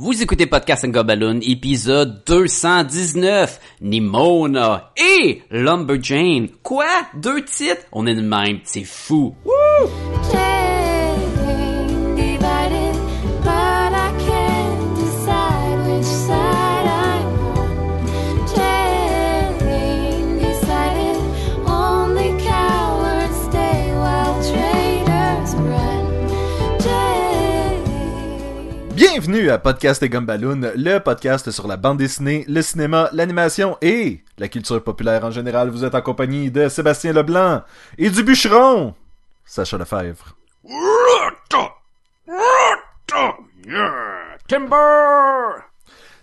Vous écoutez Podcast and épisode 219, Nimona et Lumberjane. Quoi? Deux titres? On est de même, c'est fou. Bienvenue à Podcast et Gumballoon, le podcast sur la bande dessinée, le cinéma, l'animation et la culture populaire en général. Vous êtes en compagnie de Sébastien Leblanc et du bûcheron, Sacha Lefebvre. Timber!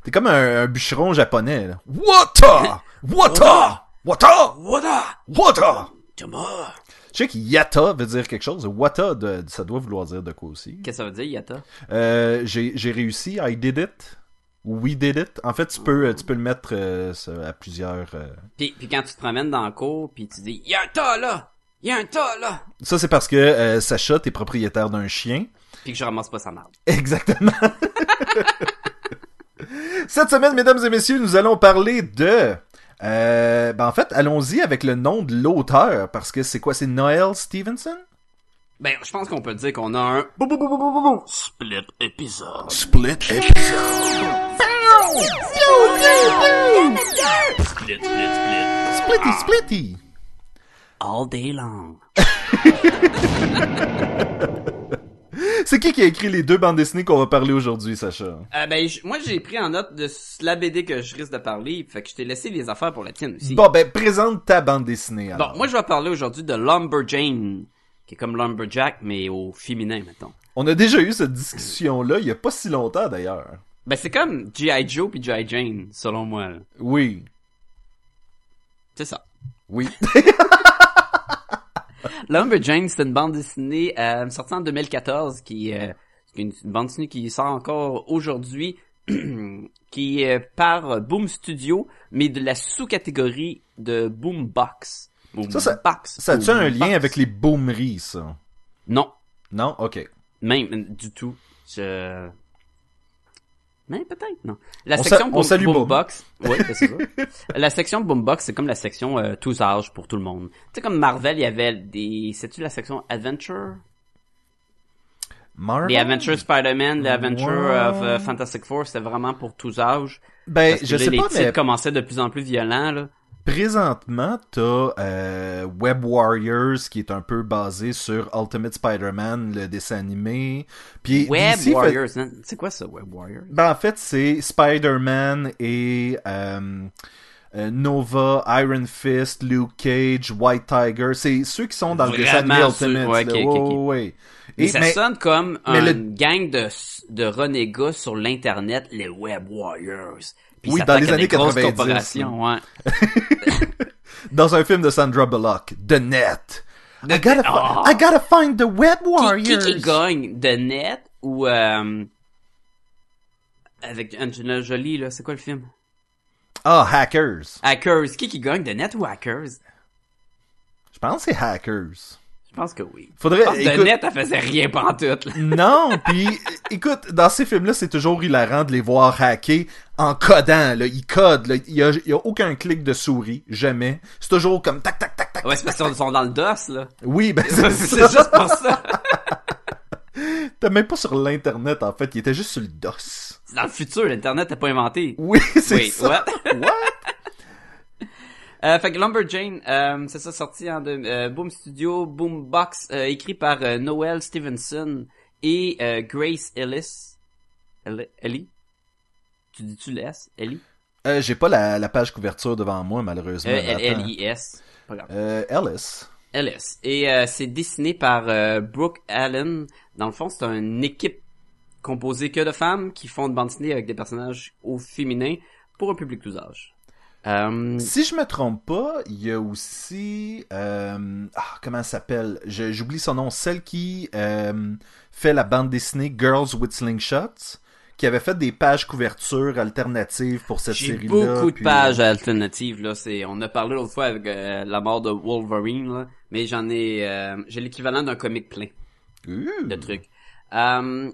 T'es comme un, un bûcheron japonais, là. Wata! Wata! Wata! Wada! Wata! Timber! Je sais que yata veut dire quelque chose. Wata, de, ça doit vouloir dire de quoi aussi. Qu'est-ce que ça veut dire, Yata? Euh, j'ai réussi, I did it. We did it. En fait, tu peux, tu peux le mettre euh, à plusieurs... euh, Puis, puis quand tu te promènes dans le cours, puis tu dis, un tas là! Un tas là! Ça, c'est parce que euh, Sacha, t'es propriétaire d'un chien. Puis que je ramasse pas sa marde. Exactement. Cette semaine, mesdames et messieurs, nous allons parler de... Euh, ben en fait, allons-y avec le nom de l'auteur, parce que c'est quoi, c'est Noel Stevenson? Ben, je pense qu'on peut dire qu'on a un split épisode. Split episode. Split, split, split. Splitty, splitty. All day long. C'est qui qui a écrit les deux bandes dessinées qu'on va parler aujourd'hui, Sacha? Euh, ben, moi, j'ai pris en note de la BD que je risque de parler, fait que je t'ai laissé les affaires pour la tienne aussi. Bon, ben, présente ta bande dessinée, Bon, alors. moi, je vais parler aujourd'hui de Lumberjane, qui est comme Lumberjack, mais au féminin, mettons. On a déjà eu cette discussion-là, il y a pas si longtemps, d'ailleurs. Ben, c'est comme G.I. Joe puis G.I. Jane, selon moi. là. Oui. C'est ça. Oui. Lumberjane, c'est une bande dessinée euh, sortie en 2014 qui euh, c'est une, une bande dessinée qui sort encore aujourd'hui qui est par Boom Studio mais de la sous-catégorie de Boombox. Ça, ça- Boombox. Ça a-tu un lien avec les boomeries, ça? Non, Non? Ok. même euh, du tout. Je mais peut-être non. La On section on. Boombox, oui, c'est ça. la section Boombox, c'est comme la section euh, tous âges pour tout le monde. Tu sais comme Marvel, il y avait des c'est-tu la section Adventure? Marvel? Les Adventures Spider-Man, les Adventures Ouais. of euh, Fantastic Four, c'était vraiment pour tous âges. Ben, Parce que je là, sais les pas, titres mais commençaient de plus en plus violents, là. Présentement, t'as euh, Web Warriors qui est un peu basé sur Ultimate Spider-Man, le dessin animé. Puis Web DC fait- Warriors, hein? c'est quoi ça, Web Warriors? Ben, en fait, c'est Spider-Man et euh, euh, Nova, Iron Fist, Luke Cage, White Tiger. C'est ceux qui sont dans le dessin animé Vraiment Ultimate. ouais, là. ok, ok, ok. Ouais, ouais, ouais. Mais Et- ça mais- sonne comme une le- gang de, de renégats sur l'Internet, les Web Warriors. Puis Oui, dans les années des grosses 90, corporations, ouais. dans un film de Sandra Bullock, The Net. I gotta, Oh. I gotta find the Web Warriors. qui qui gagne? The Net ou euh, avec Angelina Jolie, là, c'est quoi le film? Ah, Hackers. Hackers. Qui qui gagne? The Net ou Hackers? Je pense que c'est Hackers. Je pense que oui. Faudrait, Je pense écoute- Net, elle faisait rien pantoute, là. Non, puis écoute, dans ces films-là, c'est toujours hilarant de les voir hacker en codant. Là. Ils codent. Là. Il, y a, il y a aucun clic de souris, jamais. C'est toujours comme tac, tac, tac, tac. Ouais, c'est parce qu'ils sont dans le DOS, là. Oui, ben c'est juste pour ça. T'es même pas sur l'internet en fait. Il était juste sur le DOS. C'est dans le futur, l'Internet n'est pas inventé. Oui, c'est ça. what? What? Euh, fait que Lumberjane, euh, c'est ça sorti en de, euh, Boom Studio, Boombox, euh, écrit par euh, Noel Stevenson et euh, Grace Ellis. Elle- Ellie? Tu dis-tu l'S? Ellie? Euh, J'ai pas la, la page couverture devant moi malheureusement. L-I-S. Euh, Ellis. Ellis. Et euh, c'est dessiné par euh, Brooke Allen. Dans le fond, c'est une équipe composée que de femmes qui font une bande dessinée avec des personnages au féminin pour un public tous âges. Euh, Si je me trompe pas, il y a aussi euh, ah, comment elle s'appelle? J'oublie son nom. Celle qui euh, fait la bande dessinée Girls with Slingshots, qui avait fait des pages couverture alternatives pour cette J'ai série-là. beaucoup de pages alternatives là. C'est, on a parlé l'autre fois avec euh, la mort de Wolverine là, mais j'en ai, euh, j'ai l'équivalent d'un comic plein euh, de trucs. Euh,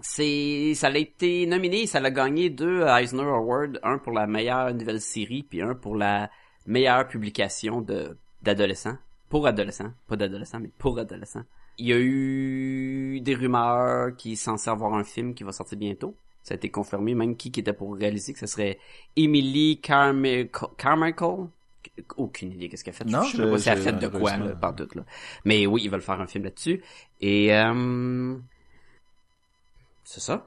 c'est, ça a été nominé, ça a gagné deux Eisner Awards, un pour la meilleure nouvelle série, puis un pour la meilleure publication de d'adolescents, pour adolescents, pas d'adolescents, mais pour adolescents. Il y a eu des rumeurs qui sont censé avoir un film qui va sortir bientôt. Ça a été confirmé, même qui qui était pour réaliser que ce serait Emily Carmichael. Carmichael? Aucune idée qu'est-ce qu'elle a fait. Non, je sais pas si elle a fait de quoi, là, par doute, là. Mais oui, ils veulent faire un film là-dessus. Et, euh, c'est ça?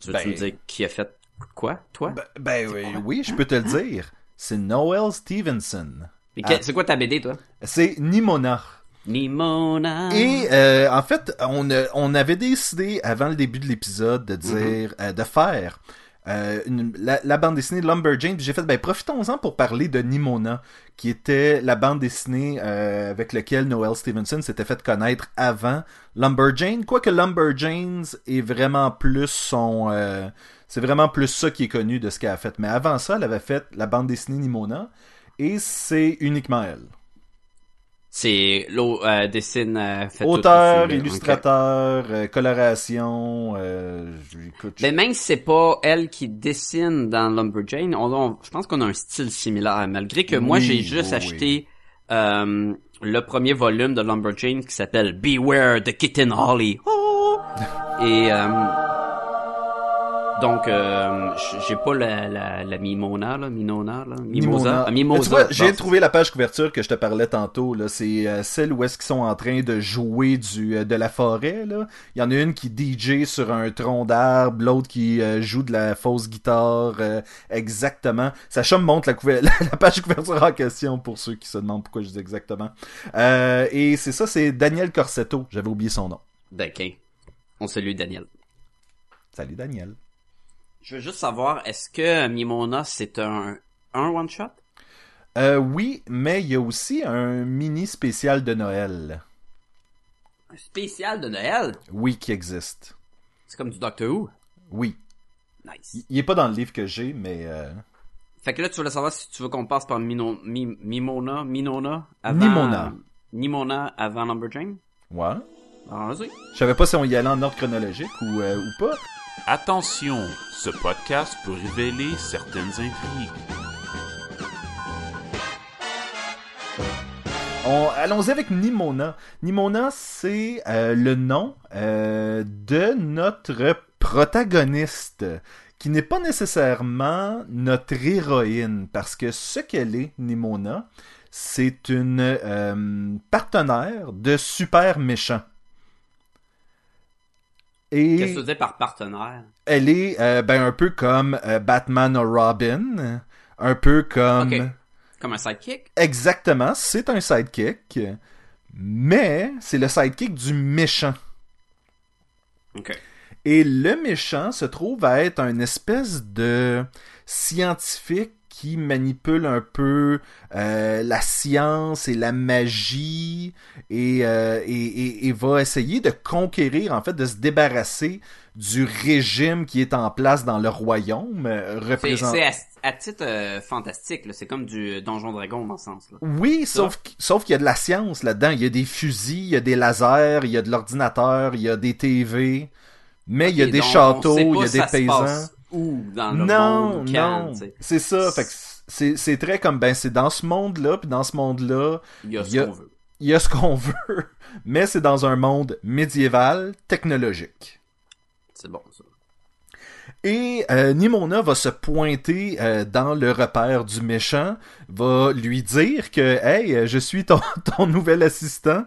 Tu veux-tu Ben- me dire qui a fait quoi, toi? Ben, ben oui, oui, je peux te le dire. C'est Noel Stevenson. Ah. C'est quoi ta BD, toi? C'est Nimona. Nimona. Et euh, en fait, on, a- on avait décidé avant le début de l'épisode de dire euh, de faire euh, une- la, la bande dessinée de Lumberjane. J'ai fait ben profitons-en pour parler de Nimona, qui était la bande dessinée euh, avec laquelle Noel Stevenson s'était fait connaître avant Lumberjane. Quoique Lumberjanes est vraiment plus son euh, c'est vraiment plus ça qui est connu de ce qu'elle a fait. Mais avant ça, elle avait fait la bande dessinée Nimona. Et c'est uniquement elle. C'est l'eau dessine Auteur, illustrateur, coloration, Mais même si c'est pas elle qui dessine dans Lumberjane, on, on- je pense qu'on a un style similaire. Malgré que moi j'ai juste oui, acheté euh, le premier volume de Lumberjane qui s'appelle Beware the Kitten Holly. Oh! Et euh, donc euh, j'ai pas la, la, la Mimona là, Minona là, Mimosa? Ah, Mimosa. Mais tu vois, j'ai trouvé la page couverture que je te parlais tantôt. Là, c'est euh, celle où est-ce qu'ils sont en train de jouer du euh, de la forêt. Là, il y en a une qui DJ sur un tronc d'arbre, l'autre qui joue de la fausse guitare. exactement. Sacha me montre la, couver- la page couverture en question pour ceux qui se demandent pourquoi je dis exactement. Et c'est ça, c'est Daniel Corsetto. J'avais oublié son nom. D'accord. On salue Daniel. Salut Daniel. Je veux juste savoir, est-ce que Mimona c'est un un one shot? Euh, oui, mais il y a aussi un mini spécial de Noël. Un spécial de Noël? Oui, qui existe. C'est comme du Doctor Who? Oui. Nice. Il est pas dans le livre que j'ai, mais euh, Fait que là, tu voulais savoir si tu veux qu'on passe par Mino, Mi- Mimona, Minona avant... Nimona. Nimona avant Lumberjane? ouais. Alors, vas-y. Je savais pas si on y allait en ordre chronologique ou, euh, ou pas. Attention, ce podcast peut révéler certaines intrigues. On, allons-y avec Nimona. Nimona, c'est euh, le nom euh, de notre protagoniste, qui n'est pas nécessairement notre héroïne, parce que ce qu'elle est, Nimona, c'est une euh, partenaire de super méchant. Et... Qu'est-ce que tu dis par partenaire? elle est euh, ben un peu comme euh, Batman ou Robin, un peu comme. Comme un sidekick? exactement, c'est un sidekick, mais c'est le sidekick du méchant. Ok. Et le méchant se trouve à être un espèce de scientifique qui manipule un peu euh, la science et la magie et, euh, et, et- et va essayer de conquérir, en fait, de se débarrasser du régime qui est en place dans le royaume. euh, C'est représent- c'est à, à titre fantastique, là. C'est comme du Donjon Dragon dans ce sens-là. Oui, sauf, sauf qu'il y a de la science là-dedans. Il y a des fusils, il y a des lasers, il y a de l'ordinateur, il y a des TV, mais il y a des châteaux, il y a des paysans. Où dans le non, monde, quand, non, sais. c'est ça. Fait que c'est très comme ben c'est dans ce monde-là, puis dans ce monde-là, Il y a il y a- ce qu'on veut. il y a ce qu'on veut, mais c'est dans un monde médiéval technologique. C'est bon, ça. Et euh, Nimona va se pointer euh, dans le repère du méchant, va lui dire que Hey, euh, je suis ton, ton nouvel assistant,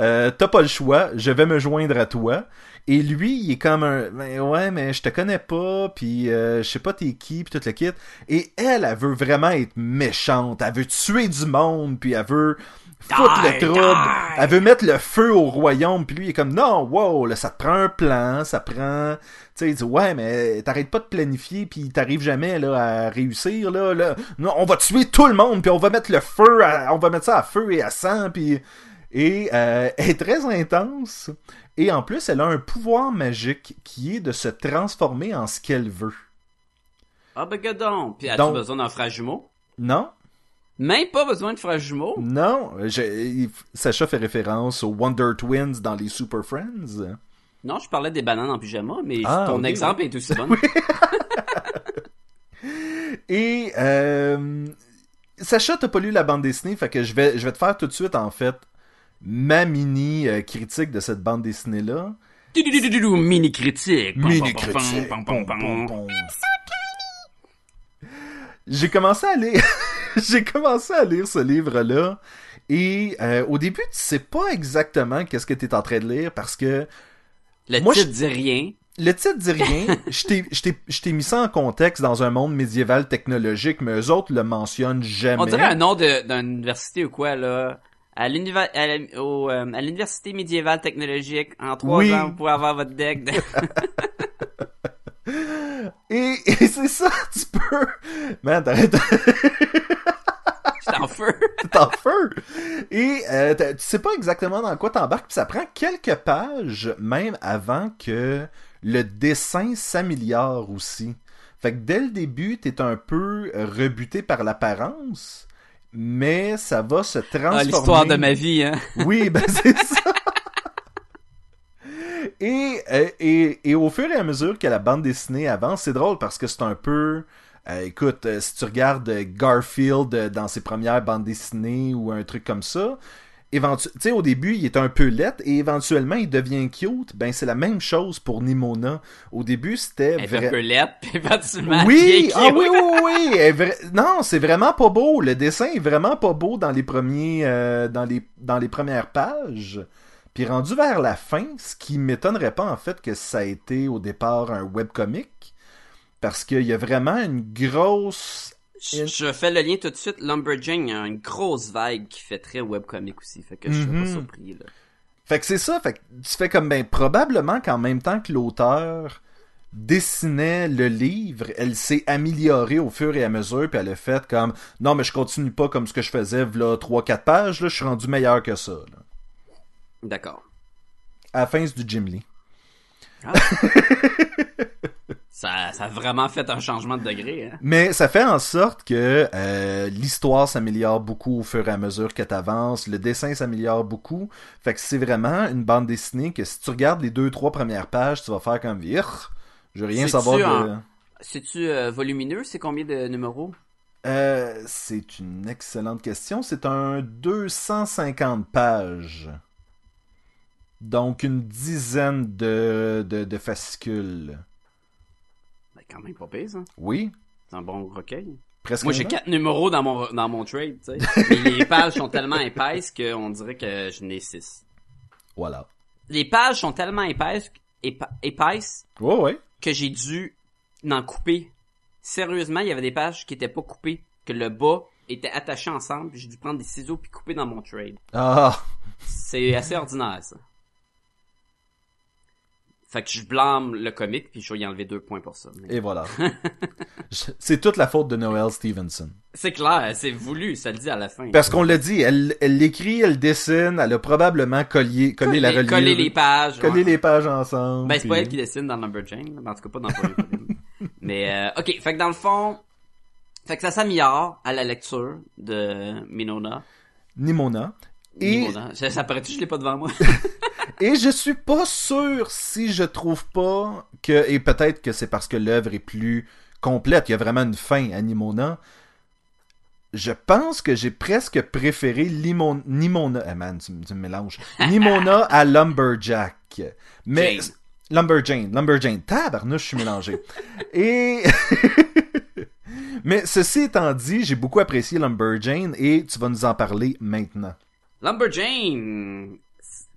euh, t'as pas le choix, je vais me joindre à toi. Et lui, il est comme un ben ouais, mais je te connais pas, puis euh, je sais pas t'es qui, puis tout le kit. Et elle, elle veut vraiment être méchante, elle veut tuer du monde, puis elle veut foutre Die, le trouble, die. elle veut mettre le feu au royaume, puis lui il est comme non, wow, là ça te prend un plan, ça prend tu sais, il dit ouais, mais t'arrêtes pas de planifier puis t'arrives jamais là à réussir là, là. Non, on va tuer tout le monde puis on va mettre le feu, à- on va mettre ça à feu et à sang puis et euh, elle est très intense et en plus elle a un pouvoir magique qui est de se transformer en ce qu'elle veut. Ah ben gadon. Puis as-tu besoin d'un frère jumeau? Non, Même pas besoin de frère jumeau? non, je- Sacha fait référence aux Wonder Twins dans les Super Friends. Non, je parlais des bananes en pyjama, mais Ah, ton exemple est aussi bon. Et euh, Sacha, t'as pas lu la bande dessinée, fait que je vais, je vais te faire tout de suite, en fait, ma mini euh, critique de cette bande dessinée-là. Du-du-du-du-du, Mini critique. Mini critique. J'ai commencé à lire, j'ai commencé à lire ce livre-là, et euh, au début, tu sais pas exactement qu'est-ce que t'es en train de lire, parce que Le Moi, titre je- dit rien. Le titre dit rien. Je t'ai- mis ça en contexte dans un monde médiéval technologique, mais eux autres le mentionnent jamais. On dirait un nom d'une université ou quoi, là. À euh, à l'université médiévale technologique, en trois Oui. ans, vous pouvez avoir votre deck de... Et, et c'est ça, tu peux... Man, t'arrêtes J'étais en feu. t'es en feu. Et euh, tu sais pas exactement dans quoi t'embarques, puis ça prend quelques pages, même avant que le dessin s'améliore aussi. Fait que dès le début, t'es un peu rebuté par l'apparence, mais ça va se transformer... Ah, l'histoire de ma vie, hein. Oui, ben c'est ça. Et, euh, et, et au fur et à mesure que la bande dessinée avance, c'est drôle parce que c'est un peu... euh, écoute, euh, si tu regardes Garfield dans ses premières bandes dessinées ou un truc comme ça, éventu- tu sais, au début, il est un peu laid et éventuellement, il devient cute. Ben, c'est la même chose pour Nimona. Au début, c'était Elle est un vrai- peu puis éventuellement, oui, ah oui, oui, oui. elle est vra- Non, c'est vraiment pas beau. Le dessin est vraiment pas beau dans les premiers, euh, dans les, dans les premières pages. Puis rendu vers la fin, ce qui m'étonnerait pas en fait que ça a été au départ un webcomic, parce qu'il y a vraiment une grosse. Je, je fais le lien tout de suite. Lumberjane, il y a une grosse vague qui fait très webcomic aussi, fait que je suis pas surpris, là. Fait que c'est ça. Fait que tu fais comme ben probablement qu'en même temps que l'auteur dessinait le livre, elle s'est améliorée au fur et à mesure, puis elle a fait comme non mais je continue pas comme ce que je faisais là 3 4 pages, là je suis rendu meilleur que ça. D'accord. À la fin c'est du Jim Lee. Ça, ça a vraiment fait un changement de degré, hein. Mais ça fait en sorte que euh, l'histoire s'améliore beaucoup au fur et à mesure que t'avances, le dessin s'améliore beaucoup. Fait que c'est vraiment une bande dessinée que si tu regardes les deux trois premières pages, tu vas faire comme Virr, je veux rien savoir de en- C'est-tu euh, volumineux? C'est combien de numéros? Euh, c'est une excellente question. C'est un 250 pages. Donc une dizaine de, de, de fascicules. Quand même pas pire, ça. Oui, C'est un bon recueil. presque. Moi, j'ai quatre numéros dans mon, dans mon trade, tu sais. Mais les pages sont tellement épaisses qu'on dirait que je n'ai six. Voilà. Les pages sont tellement épaisses, épa- épaisses Ouais, ouais. que j'ai dû en couper. Sérieusement, il y avait des pages qui étaient pas coupées, que le bas était attaché ensemble, j'ai dû prendre des ciseaux puis couper dans mon trade. Ah, C'est assez ordinaire, ça. Fait que je blâme le comic, puis je vais y enlever deux points pour ça. Mais et voilà. C'est toute la faute de Noel Stevenson. C'est clair, c'est voulu, ça le dit à la fin. Parce qu'on l'a dit, elle elle l'écrit, elle dessine, elle a probablement collé, collé la reliure. Coller les pages. collé ouais. les pages ensemble. Ben, c'est pas elle qui dessine dans Lumberjane, là, mais en tout cas pas dans. Mais, euh, ok, fait que dans le fond, fait que ça s'améliore à la lecture de Minona. Nimona. Et. Ça, ça paraît-tu, je l'ai pas devant moi? et je suis pas sûr si je trouve pas que, et peut-être que c'est parce que l'œuvre est plus complète, il y a vraiment une fin à Nimona. Je pense que j'ai presque préféré Limon, Nimona, eh man, tu, me- tu me mélanges. Nimona à Lumberjack. Mais, Jane. Lumberjane, Lumberjane, tabarnouche, je suis mélangé. Et, mais ceci étant dit, j'ai beaucoup apprécié Lumberjane et tu vas nous en parler maintenant. Lumberjane!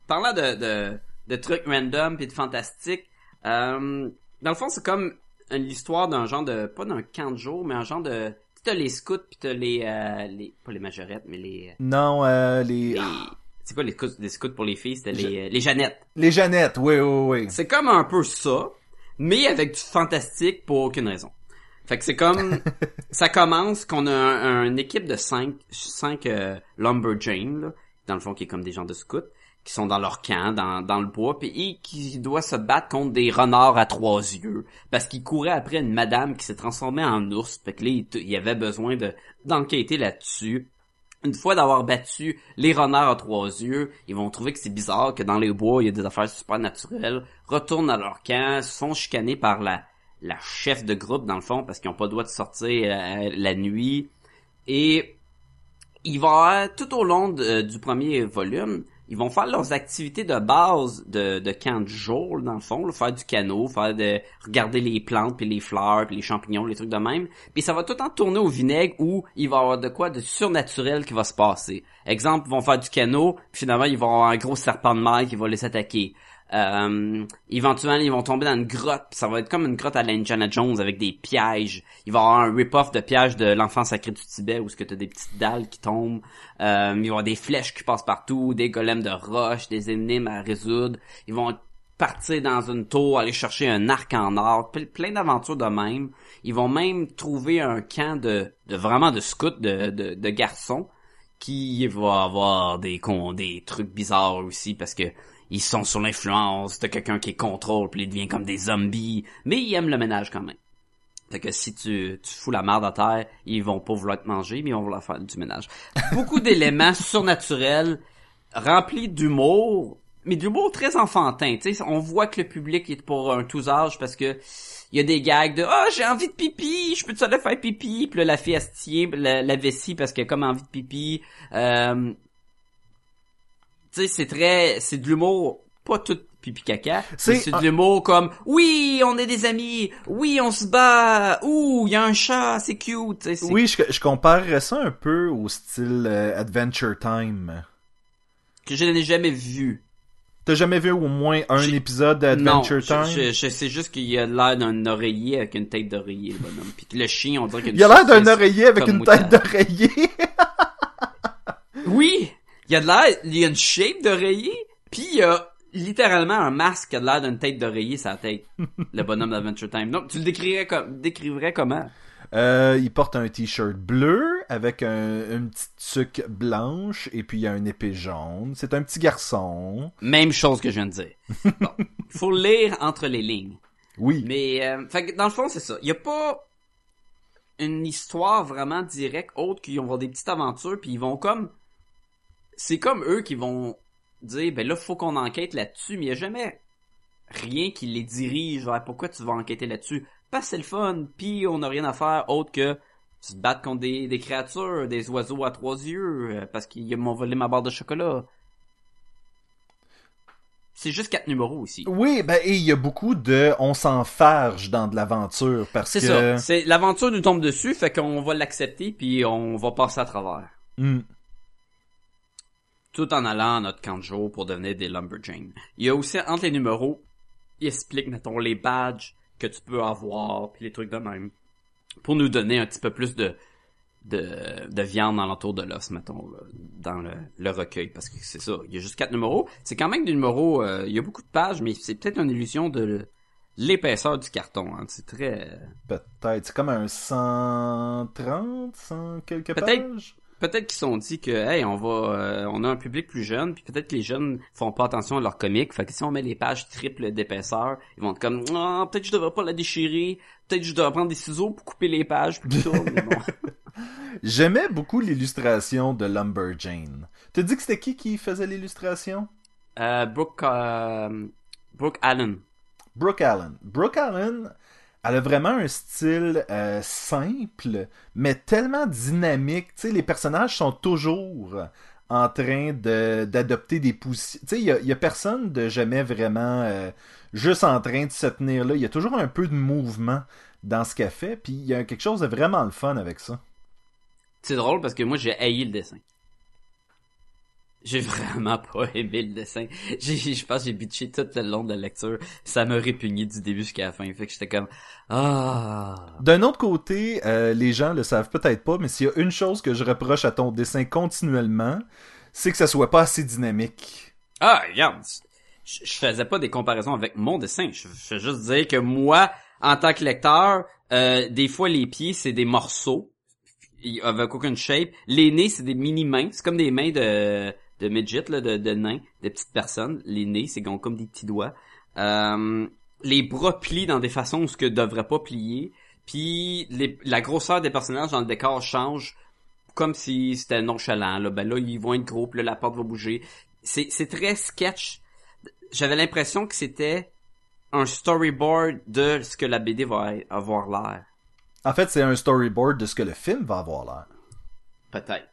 Parlant de, de, de trucs random pis de fantastique, euh, dans le fond, c'est comme une histoire d'un genre de, pas d'un camp de jour, mais un genre de, t'as les scouts pis t'as les, euh, les, pas les majorettes, mais les, Non, euh, les, les, c'est quoi les scouts, les scouts pour les filles? C'était les, euh, les Jeannettes. les Jeannettes, oui, oui, oui. C'est comme un peu ça, mais avec du fantastique pour aucune raison. Fait que c'est comme ça commence qu'on a un- une équipe de cinq cinq euh, lumberjanes là, dans le fond qui est comme des gens de scouts qui sont dans leur camp dans, dans le bois puis et qui doivent se battre contre des renards à trois yeux parce qu'ils couraient après une madame qui s'est transformée en ours fait que là il, il y avait besoin de d'enquêter là-dessus Une fois d'avoir battu les renards à trois yeux, ils vont trouver que c'est bizarre que dans les bois, il y a des affaires super naturelles, retournent à leur camp, se font chicaner par la, la chef de groupe, dans le fond, parce qu'ils n'ont pas le droit de sortir euh, la nuit. Et il va y avoir, tout au long de- du premier volume, ils vont faire leurs activités de base de, de camp de jour, dans le fond, là, faire du canot, faire de regarder les plantes, puis les fleurs, puis les champignons, les trucs de même. Puis ça va tout le temps tourner au vinaigre où il va y avoir de quoi de surnaturel qui va se passer. Exemple, ils vont faire du canot, puis finalement, ils vont avoir un gros serpent de mer qui va les attaquer. Euh, éventuellement, ils vont tomber dans une grotte, ça va être comme une grotte à la Indiana Jones avec des pièges. Il va y avoir un rip-off de pièges de l'enfant sacré du Tibet où ce que t'as des petites dalles qui tombent. Euh, il va y avoir des flèches qui passent partout, des golems de roche, des énigmes à résoudre. Ils vont partir dans une tour, aller chercher un arc en or, ple- plein d'aventures de même. Ils vont même trouver un camp de, de vraiment de scouts, de, de, de garçons, qui va avoir des con, des trucs bizarres aussi parce que ils sont sous l'influence de quelqu'un qui contrôle puis ils deviennent comme des zombies, mais ils aiment le ménage quand même. Fait que si tu, tu fous la merde à terre, ils vont pas vouloir te manger, mais ils vont vouloir faire du ménage. Beaucoup d'éléments surnaturels, remplis d'humour, mais d'humour très enfantin. On voit que le public est pour un tous âges parce que il y a des gags de ah j'ai envie de pipi, je peux te aller faire pipi, puis là la fille la, la vessie parce qu'elle a comme envie de pipi. Euh, tu sais, c'est très, c'est de l'humour, pas tout pipi caca, C'est de l'humour comme, oui, on est des amis, oui, on se bat, ouh, il y a un chat, c'est cute, Oui, je, je comparerais ça un peu au style euh, Adventure Time. que je n'ai jamais vu. T'as jamais vu au moins un épisode d'Adventure je, Time? je, je sais juste qu'il a l'air d'un oreiller avec une tête d'oreiller, le bonhomme. Puis que le chien, on dirait qu'il Il a l'air d'un oreiller avec une moutarde. tête d'oreiller. Oui! Il y a de l'air, il y a une shape d'oreiller, puis il y a littéralement un masque qui a de l'air d'une tête d'oreiller la tête. le bonhomme d'Adventure Time. Donc, tu le décrirais comme, décrirais comment? Euh, il porte un t-shirt bleu avec un, une petite tuque blanche et puis il y a une épée jaune. C'est un petit garçon. Même chose que je viens de dire. Bon. Faut lire entre les lignes. Oui. Mais, euh, fait dans le fond, c'est ça. Il y a pas une histoire vraiment directe autre qu'ils vont avoir des petites aventures puis ils vont comme c'est comme eux qui vont dire ben là faut qu'on enquête là-dessus mais il y a jamais rien qui les dirige vers pourquoi tu vas enquêter là-dessus parce que c'est le fun puis on n'a rien à faire autre que se battre contre des, des créatures des oiseaux à trois yeux euh, parce qu'ils m'ont volé ma barre de chocolat c'est juste quatre numéros ici Oui, ben et il y a beaucoup de on s'enfarge dans de l'aventure parce C'est que ça. C'est l'aventure nous tombe dessus, fait qu'on va l'accepter puis on va passer à travers. Hmm. Tout en allant à notre camp de jour pour devenir des lumberjanes. Il y a aussi, entre les numéros, il explique, mettons, les badges que tu peux avoir, puis les trucs de même. Pour nous donner un petit peu plus de, de, de viande dans l'entour de l'os, mettons, là, dans le, le recueil. Parce que c'est ça, il y a juste quatre numéros. C'est quand même des numéros, euh, il y a beaucoup de pages, mais c'est peut-être une illusion de l'épaisseur du carton. Hein. C'est très... Peut-être. C'est comme un 130, 100 quelques Peut-être. pages? Peut-être qu'ils se sont dit que hey, on va euh, on a un public plus jeune, puis peut-être que les jeunes font pas attention à leurs comics. Fait que si on met les pages triples d'épaisseur, ils vont être comme ah, peut-être que je devrais pas la déchirer, peut-être que je devrais prendre des ciseaux pour couper les pages puis tout. mais bon. J'aimais beaucoup l'illustration de Lumberjane. T'as dit que c'était qui qui faisait l'illustration? Euh, Brooke euh, Brooke Allen. Brooke Allen. Brooke Allen, elle a vraiment un style euh, simple, mais tellement dynamique. Tu les personnages sont toujours en train de d'adopter des positions. Il y a, il y a personne de jamais vraiment euh, juste en train de se tenir là. Il y a toujours un peu de mouvement dans ce qu'elle fait, puis il y a quelque chose de vraiment le fun avec ça. C'est drôle parce que moi j'ai haï le dessin. J'ai vraiment pas aimé le dessin. J'ai, je pense que j'ai bitché tout le long de la lecture. Ça m'a répugné du début jusqu'à la fin. Fait que j'étais comme ah. D'un autre côté, euh, les gens le savent peut-être pas, mais s'il y a une chose que je reproche à ton dessin continuellement, c'est que ça soit pas assez dynamique. Ah, regarde, je, je faisais pas des comparaisons avec mon dessin. Je, je fais juste dire que moi, en tant que lecteur, euh, des fois les pieds c'est des morceaux ils- avec aucune shape. Les nez c'est des mini mains. C'est comme des mains de de midget là, de, de nains, de petites personnes. Les nez c'est comme comme des petits doigts. Euh, les bras plient dans des façons où ce que devrait pas plier. Puis les- la grosseur des personnages dans le décor change comme si c'était nonchalant. Là, ben là, ils vont être gros, puis là, la porte va bouger. C'est très sketch. J'avais l'impression que c'était un storyboard de ce que la BD va avoir l'air. En fait, c'est un storyboard de ce que le film va avoir l'air. Peut-être.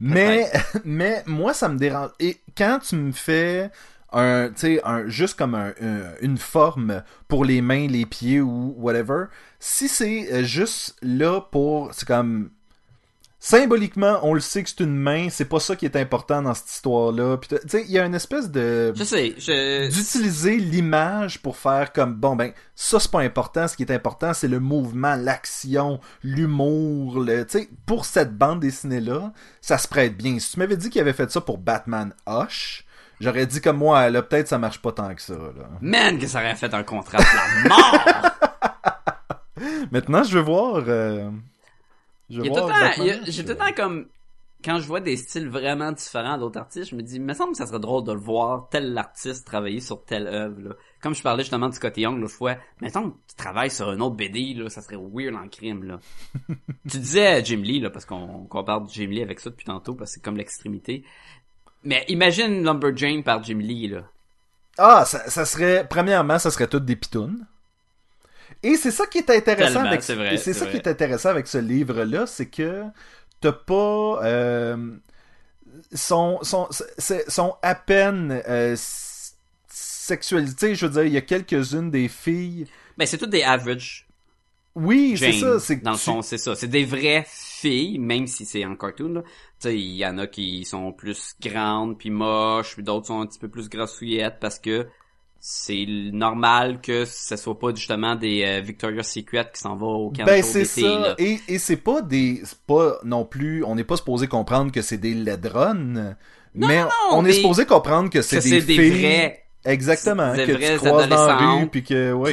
Mais, mais moi, ça me dérange. Et quand tu me fais un, tu sais, un, juste comme un, un- une forme pour les mains, les pieds ou whatever, si c'est euh, juste là pour, c'est comme, symboliquement, on le sait que c'est une main, c'est pas ça qui est important dans cette histoire-là. Puis, tu sais, il y a une espèce de Je sais, je... d'utiliser l'image pour faire comme bon ben ça c'est pas important ce qui est important c'est le mouvement l'action l'humour le tu sais pour cette bande dessinée là ça se prête bien si tu m'avais dit qu'il avait fait ça pour Batman Hush j'aurais dit comme moi là peut-être ça marche pas tant que ça là Man, que ça aurait fait un contraste la mort! maintenant je veux voir euh, J'ai tout le temps comme... Quand je vois des styles vraiment différents d'autres artistes, je me dis, il me semble que ça serait drôle de le voir, tel artiste travailler sur telle œuvre, là. Comme je parlais justement de Scott Young l'autre fois, mettons que tu travailles sur un autre BD, là, ça serait weird en crime, là. tu disais Jim Lee, là, parce qu'on compare Jim Lee avec ça depuis tantôt, parce que c'est comme l'extrémité. Mais imagine Lumberjane par Jim Lee, là. Ah, ça, ça serait, premièrement, ça serait toutes des pitounes. Et c'est ça qui est intéressant Tellement, avec, c'est ça vrai. qui est intéressant avec ce livre-là, c'est que t'as pas, euh, sont, c'est- sont à peine, euh, s- sexualisées. Je veux dire, il y a quelques-unes des filles. Ben, c'est toutes des average Oui, c'est ça, c'est dans le fond, c'est ça. C'est des vraies filles, même si c'est en cartoon. là. Tu sais, il y en a qui sont plus grandes puis moches, puis d'autres sont un petit peu plus grassouillettes parce que c'est normal que ce soit pas justement des euh, Victoria's Secret qui s'en va au camp Ben c'est ça, là. et, et c'est pas des, c'est pas non plus, on n'est pas supposé comprendre que c'est des ledrones, mais non, on est supposé comprendre que c'est des, c'est des filles, vrais. exactement, des que vraies tu croises dans la rue adolescentes, puis que, oui.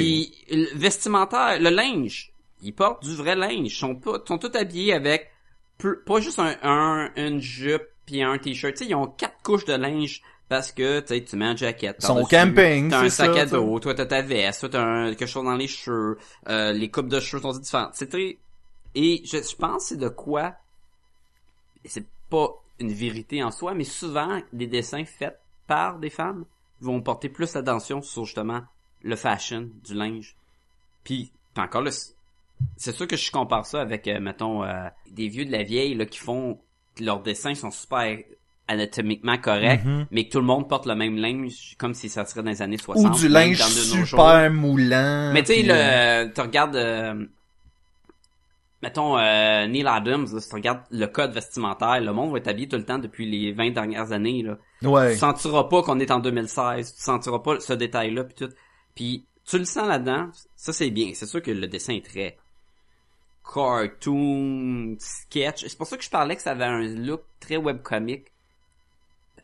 Puis le vestimentaire, le linge, ils portent du vrai linge. Ils sont pas, sont tous habillés avec peu- pas juste un, un une jupe puis un t-shirt. Tu sais, ils ont quatre couches de linge parce que tu tu mets un jacket. Au par-dessus, camping, T'as un sac ça, à dos, toi t'as ta veste, toi t'as un- quelque chose dans les cheveux, euh, les coupes de cheveux sont différentes. C'est très et je, je pense que c'est de quoi c'est pas une vérité en soi, mais souvent les dessins faits par des femmes vont porter plus attention sur justement le fashion du linge. Puis, encore là, c'est- c'est sûr que je compare ça avec, euh, mettons, euh, des vieux de la vieille là qui font leurs dessins sont super anatomiquement corrects, Mhm. mais que tout le monde porte le même linge comme si ça serait dans les années 60. Ou du linge super moulant. Mais tu sais, puis, euh, le, tu regardes, euh, mettons, euh, Neil Adams, là, si tu regardes le code vestimentaire, le monde va être habillé tout le temps depuis les 20 dernières années, là. ouais. Tu sentiras pas qu'on est en 2016, tu sentiras pas ce détail-là, puis tout. Puis tu le sens là-dedans, ça c'est bien. C'est sûr que le dessin est très cartoon, sketch. C'est pour ça que je parlais que ça avait un look très webcomic.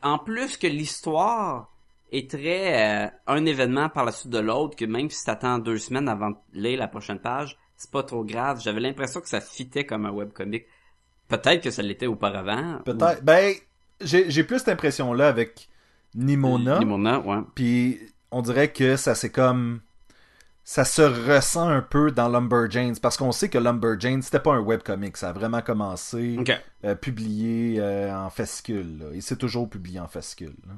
En plus que l'histoire est très euh, un événement par la suite de l'autre, que même si t'attends deux semaines avant de lire la prochaine page, c'est pas trop grave. J'avais l'impression que ça fitait comme un webcomic. Peut-être que ça l'était auparavant. Peut-être. Ben, j'ai plus cette impression-là avec Nimona. Nimona, ouais. Puis on dirait que ça c'est comme ça se ressent un peu dans Lumberjanes parce qu'on sait que Lumberjanes c'était pas un webcomic, ça a vraiment commencé Ok. euh, publié euh, en fascicule là. et c'est toujours publié en fascicule. là.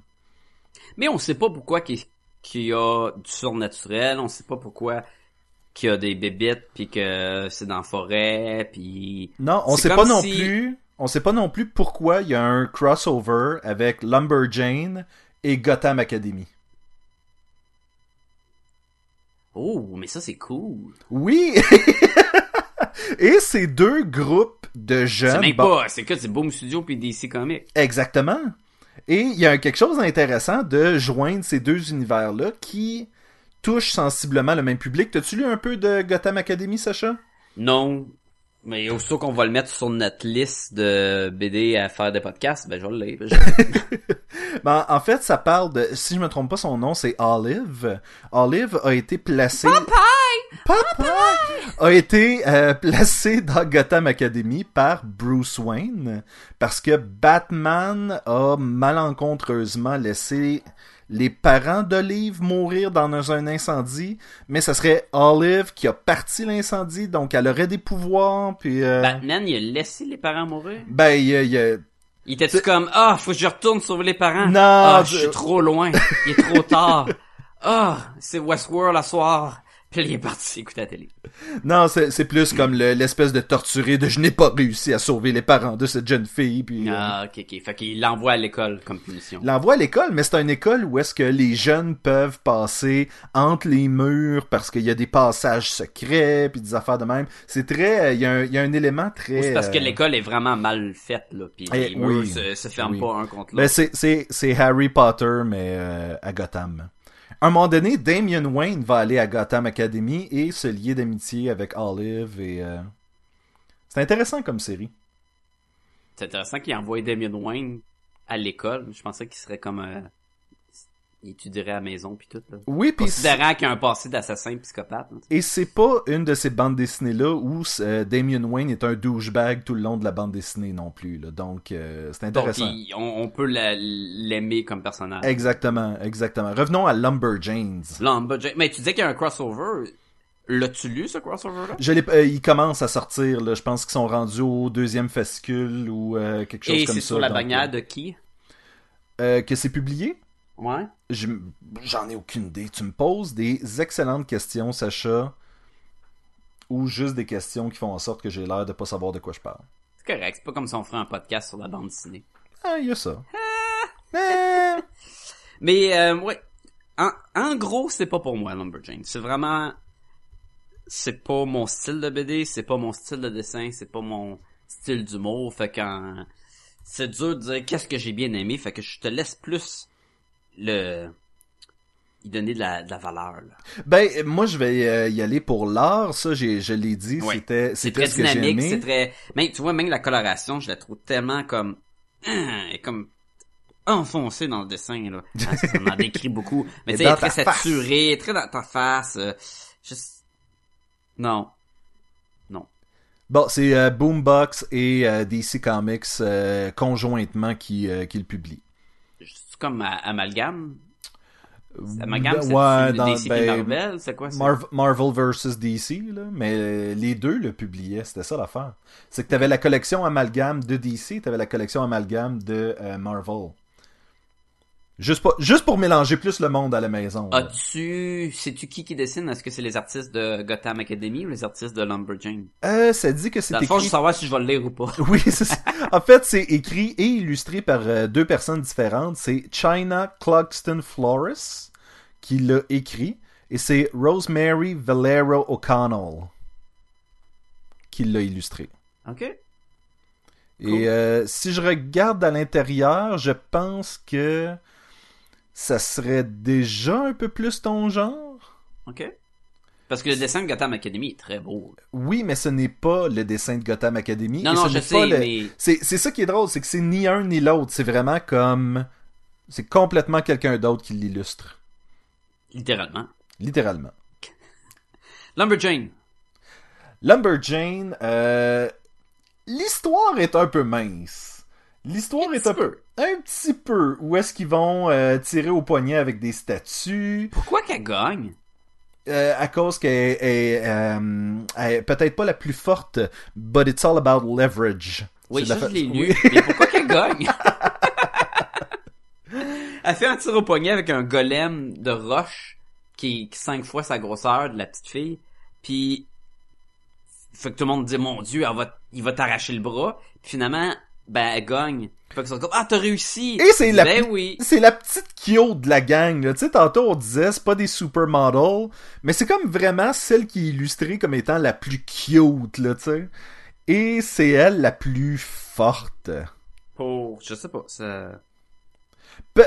Mais on sait pas pourquoi qu'il y a du surnaturel, on sait pas pourquoi qu'il y a des bébites puis que c'est dans la forêt puis Non, on sait pas non plus, on sait pas non plus pourquoi il y a un crossover avec Lumberjane et Gotham Academy. Oh, mais ça c'est cool. Oui. et ces deux groupes de C'est jeunes même bon, pas, c'est que c'est Boom Studio puis DC Comics. Exactement. Et il y a quelque chose d'intéressant de joindre ces deux univers-là qui touchent sensiblement le même public. T'as-tu lu un peu de Gotham Academy, Sacha? Non, mais aussitôt qu'on va le mettre sur notre liste de BD à faire des podcasts, ben je vais le lire. Je- Ben, en fait, ça parle de, si je me trompe pas, son nom, c'est Olive. Olive a été placé... Popeye! A été euh, placé dans Gotham Academy par Bruce Wayne parce que Batman a malencontreusement laissé les parents d'Olive mourir dans un incendie, mais ça serait Olive qui a parti l'incendie, donc elle aurait des pouvoirs, puis... Euh... Batman, il a laissé les parents mourir? Ben, il a- il a- Il était-tu comme, ah, faut que je retourne sauver les parents? Non, Ah, je- je suis trop loin. Il est trop tard. Ah, c'est Westworld à soir. Puis là, il est parti écouter la télé. Non, c'est c'est plus comme le- l'espèce de torturé de je n'ai pas réussi à sauver les parents de cette jeune fille, puis... euh, Ah, ok, ok. Fait qu'il l'envoie à l'école comme punition. Il l'envoie à l'école, mais c'est une école où est-ce que les jeunes peuvent passer entre les murs parce qu'il y a des passages secrets puis des affaires de même. C'est très, euh, il y, a un- il y a un élément très. C'est parce que euh, l'école est vraiment mal faite, là. Puis Eh, les murs oui. se, se ferment Oui. pas un contre Ben l'autre. c'est c'est c'est Harry Potter mais euh, à Gotham. Un moment donné, Damian Wayne va aller à Gotham Academy et se lier d'amitié avec Olive et euh, c'est intéressant comme série. C'est intéressant qu'il envoie Damien Wayne à l'école. Je pensais qu'il serait comme... euh, étudierait à la maison puis tout, là. Oui, puis Considérant qu'il a un passé d'assassin psychopathe. là. Et c'est pas une de ces bandes dessinées-là où euh, Damien Wayne est un douchebag tout le long de la bande dessinée non plus. Là. Donc, euh, c'est Donc, intéressant. il- on, on peut la- l'aimer comme personnage. Exactement, exactement. Revenons à Lumberjanes. Lumberjack. Mais tu disais qu'il y a un crossover. L'as-tu lu, ce crossover-là? Je l'ai- euh, ils commencent à sortir. Là. Je pense qu'ils sont rendus au deuxième fascicule ou quelque chose Et comme c'est ça. sur la donc, bannière de qui? que c'est publié? Ouais. Je- J'en ai aucune idée. Tu me poses des excellentes questions, Sacha, ou juste des questions qui font en sorte que j'ai l'air de pas savoir de quoi je parle. C'est correct. C'est pas comme si on ferait un podcast sur la bande dessinée. Ah, il y a ça. Eh. Mais, euh, ouais. En, en gros, c'est pas pour moi, Lumberjane. C'est vraiment... C'est pas mon style de BD, c'est pas mon style de dessin, c'est pas mon style d'humour. Fait qu'en... C'est dur de dire qu'est-ce que j'ai bien aimé. Fait que je te laisse plus le... y donner de la, de la valeur, là. Ben, moi, je vais euh, y aller pour l'art. Ça, j'ai, je l'ai dit. Ouais. C'était, C'est très ce dynamique, c'est très... Mais tu vois, même la coloration, je la trouve tellement comme... Et comme enfoncée dans le dessin, là. Hein, ça m'en décrit beaucoup. Mais tu sais, très saturée, très dans ta face. euh, juste... Non. Bon, c'est euh, Boombox et euh, DC Comics euh, conjointement qui, euh, qui le publient. C'est comme euh, Amalgame. Amalgame, c'est ouais, DC ben, Marvel, c'est quoi ça? Marv- Marvel versus DC, là, mais euh, les deux le publiaient, c'était ça l'affaire. C'est que t'avais la collection Amalgame de DC, t'avais la collection Amalgame de euh, Marvel. Juste, pas, juste pour mélanger plus le monde à la maison. As-tu... Sais-tu qui qui dessine? Est-ce que c'est les artistes de Gotham Academy ou les artistes de Lumberjane? Euh, ça dit que c'est Dans le fond, je écrit veux savoir si je vais le lire ou pas. Oui, c'est ça. En fait, c'est écrit et illustré par euh, deux personnes différentes. C'est China Clugston Flores qui l'a écrit et c'est Rosemary Valero O'Connell qui l'a illustré. OK. Et Cool. euh, si je regarde à l'intérieur, je pense que ça serait déjà un peu plus ton genre? OK. Parce que le dessin de Gotham Academy est très beau. Oui, mais ce n'est pas le dessin de Gotham Academy. Non, et non, je sais, le- mais... C'est ça qui est drôle, c'est que c'est ni un ni l'autre. C'est vraiment comme. C'est complètement quelqu'un d'autre qui l'illustre. Littéralement. Littéralement. Lumberjane. Lumberjane, euh, l'histoire est un peu mince. L'histoire est un peu. Un petit peu. Où est-ce qu'ils vont euh, tirer au poignet avec des statues Pourquoi qu'elle gagne? euh, à cause qu'elle est, euh, peut-être pas la plus forte, but it's all about leverage. Oui, ça, la je l'ai Oui. lu. Mais pourquoi qu'elle gagne? Elle fait un tir au poignet avec un golem de roche qui est cinq fois sa grosseur de la petite fille. Puis, fait que tout le monde dit, mon dieu, elle va, il va t'arracher le bras. Puis finalement, ben, elle gagne. Fait sont comme, ah, t'as réussi! Et c'est la Ben plus- oui. C'est la petite Kyo de la gang. Tu sais, tantôt on disait, c'est pas des supermodels, mais c'est comme vraiment celle qui est illustrée comme étant la plus cute, là, tu sais. Et c'est elle la plus forte. Pour, je sais pas, ça...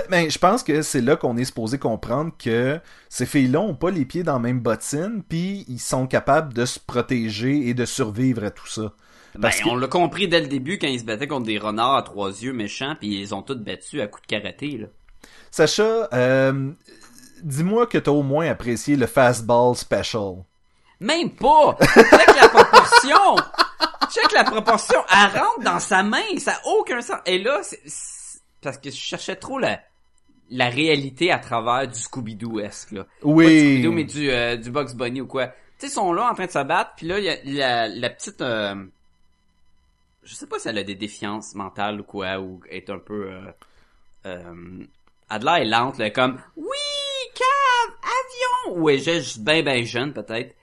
Ben, je pense que c'est là qu'on est supposé comprendre que ces filles-là ont pas les pieds dans la même bottine, puis ils sont capables de se protéger et de survivre à tout ça. Ben, que- on l'a compris dès le début quand ils se battaient contre des renards à trois yeux méchants, puis ils ont tous battus à coups de karaté, là. Sacha, euh, dis-moi que t'as au moins apprécié le fastball special. Même pas! Check la proportion! Check la proportion! Elle rentre dans sa main, ça a aucun sens. Et là, c'est... Parce que je cherchais trop la... la réalité à travers du Scooby-Doo-esque, là. Pas du Oui. Scooby-Doo, mais du, euh, du Bugs Bunny ou quoi. Tu sais, ils sont là en train de se battre, puis là, il y a la, la petite... euh, je sais pas si elle a des défiances mentales ou quoi, ou est un peu... Euh, euh, Adela est lente, là, comme « Oui, cave, avion! » Ou est juste ben ben jeune, peut-être?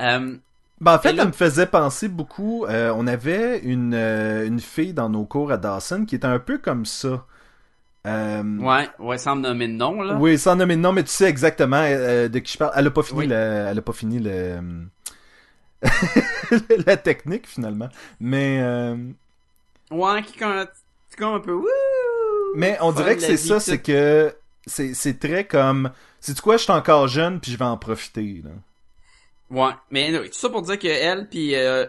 Euh, Ben, en fait, là- elle me faisait penser beaucoup. euh, on avait une, euh, une fille dans nos cours à Dawson qui était un peu comme ça. Euh, ouais, ouais, sans me nommer de nom, là. Oui, sans nommer de nom, mais tu sais exactement euh, de qui je parle. Elle a pas fini Oui. le, elle a pas fini le, la technique finalement. Mais, euh, Ouais, qui comme un peu... Wouh! mais on dirait que c'est ça, c'est que c'est, c'est très comme, c'est quoi, je suis encore jeune puis je vais en profiter. Là. Ouais, mais anyway, tout ça pour dire que elle puis euh,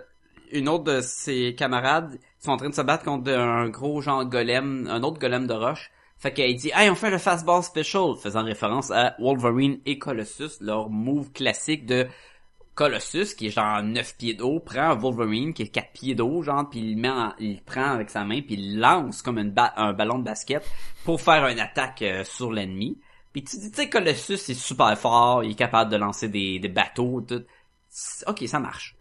une autre de ses camarades sont en train de se battre contre un gros genre golem, un autre golem de roche. Fait qu'elle dit "Hey, on fait le fastball special", faisant référence à Wolverine et Colossus, leur move classique de Colossus qui est genre 9 pieds d'eau, prend Wolverine qui est 4 pieds d'eau genre puis il met en- il prend avec sa main puis il lance comme une ba- un ballon de basket pour faire une attaque euh, sur l'ennemi. Puis tu dis, tu sais, Colossus est super fort, il est capable de lancer des, des bateaux, tout. Ok, ça marche.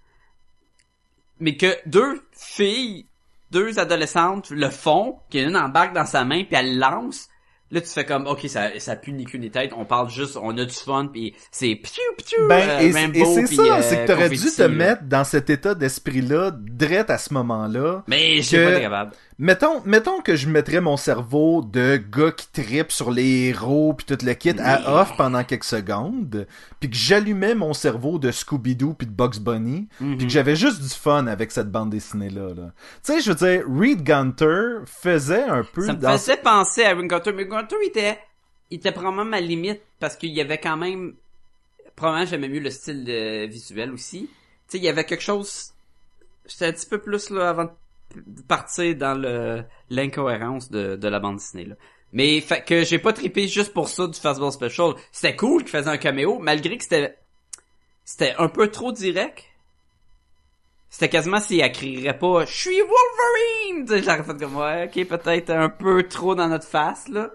Mais que deux filles, deux adolescentes le font, qu'une embarque dans sa main, puis elle lance, là tu fais comme, ok, ça, ça pue ni queue ni tête, on parle juste, on a du fun, puis c'est piou piou, Ben, euh, et, Rambo, et c'est ça, euh, c'est que t'aurais dû te là. mettre dans cet état d'esprit-là, direct à ce moment-là. Mais que- pas capable. Mettons, mettons que je mettrais mon cerveau de gars qui tripe sur les héros puis tout le kit à off pendant quelques secondes, puis que j'allumais mon cerveau de Scooby-Doo puis de Bugs Bunny, Mhm. puis que j'avais juste du fun avec cette bande dessinée là. Tu sais, je veux dire, Reed Gunter faisait un peu Ça me dans faisait penser à Ring Gunter, mais Gunter était, il était probablement ma limite parce qu'il y avait quand même, probablement j'aimais mieux le style euh, visuel aussi. Tu sais, il y avait quelque chose, j'étais un petit peu plus là avant de partir dans le l'incohérence de, de la bande dessinée là. Mais fait que j'ai pas trippé juste pour ça du Fastball Special. C'était cool qu'il faisait un caméo, malgré que c'était c'était un peu trop direct. C'était quasiment s'il elle crierait pas « Je suis Wolverine! » J'aurais fait comme « Ouais, ok, peut-être un peu trop dans notre face, là. »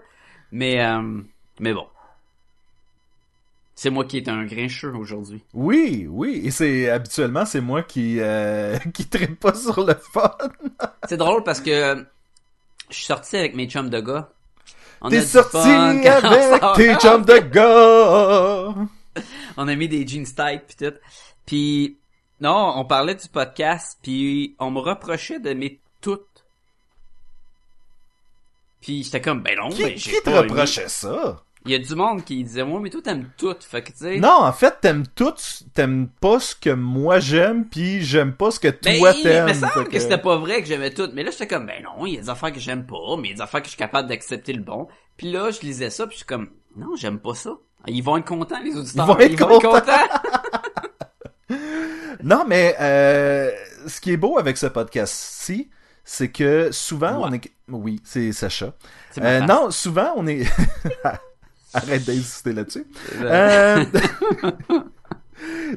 Mais, euh, mais bon. C'est moi qui est un grincheux aujourd'hui. Oui, oui, et c'est habituellement c'est moi qui euh, qui pas sur le fun. C'est drôle parce que je suis sorti avec mes chums de gars. On T'es sorti avec tes chums de gars. On a mis des jeans tight pis tout. Puis non, on parlait du podcast puis on me reprochait de mes toutes. Puis j'étais comme ben non, Qui, ben qui j'ai te pas aimé. reprochait ça? Il y a du monde qui disait moi mais toi t'aimes tout. Fait que tu sais. Non, en fait, t'aimes tout, t'aimes pas ce que moi j'aime, puis j'aime pas ce que Ben, toi il t'aimes. me semble Fait que, que- c'était pas vrai que j'aimais tout. Mais là, j'étais comme, ben non, il y a des affaires que j'aime pas, mais il y a des affaires que je suis capable d'accepter le bon. Puis là, je lisais ça, puis je suis comme, non, j'aime pas ça. Ils vont être contents, les auditeurs. Ils vont être contents. contents. Non, mais euh, ce qui est beau avec ce podcast-ci, c'est que souvent Ouais. on est... Oui, c'est Sacha. Euh, non, souvent on est... Arrête d'insister là-dessus. Euh, Euh,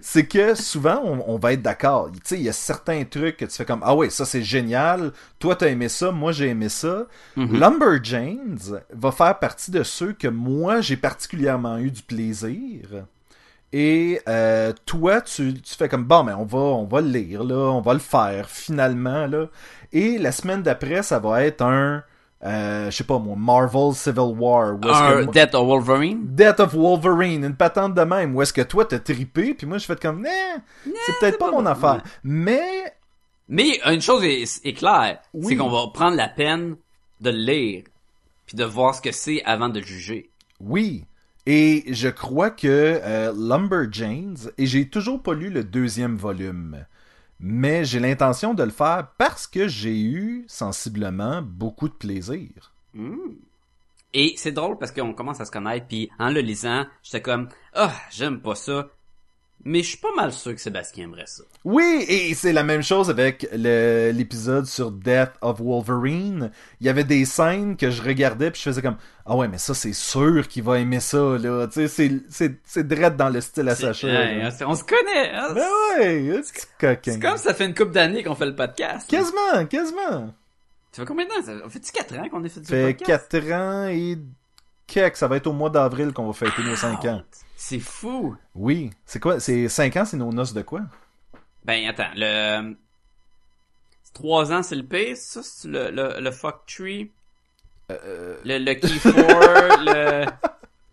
c'est que souvent on, on va être d'accord. Tu sais, il y a certains trucs que tu fais comme ah ouais, ça c'est génial. Toi t'as aimé ça, moi j'ai aimé ça. Mhm. Lumberjanes va faire partie de ceux que moi j'ai particulièrement eu du plaisir. Et euh, toi, tu, tu fais comme bon, mais on va, on va le lire là, on va le faire finalement là. Et la semaine d'après, ça va être un, euh, je sais pas moi, Marvel Civil War. que Death of Wolverine? Death of Wolverine, une patente de même, où est-ce que toi t'as tripé, puis moi je fais comme, nah, c'est peut-être pas, pas mon affaire. Mais, Mais une chose est, est claire, Oui. c'est qu'on va prendre la peine de le lire, puis de voir ce que c'est avant de le juger. oui, et je crois que euh, Lumberjanes, et j'ai toujours pas lu le deuxième volume, mais j'ai l'intention de le faire parce que j'ai eu sensiblement beaucoup de plaisir. Hmm. Et c'est drôle parce qu'on commence à se connaître, puis en le lisant, j'étais comme ah j'aime pas ça, mais je suis pas mal sûr que Sébastien aimerait ça. Oui, et c'est la même chose avec l'épisode sur Death of Wolverine. Il y avait des scènes que je regardais puis je faisais comme ah ouais mais ça c'est sûr qu'il va aimer ça là. Tu sais c'est c'est c'est direct dans le style à Sacha. c'est- on se connaît. hein. Ben ouais. C'est comme ça fait une couple d'années qu'on fait le podcast. Quasiment, quasiment. Ça fait combien de temps? Ça fait-tu 4 ans qu'on a fait du Ça fait podcast? 4 ans et Québec, ça va être au mois d'avril qu'on va fêter nos 5 ans. C'est fou. Oui. C'est quoi? C'est 5 ans, c'est nos noces de quoi? Ben, attends, le... 3 ans, c'est le P, ça, c'est le, le, le fuck tree? Euh, Le, le key 4, le...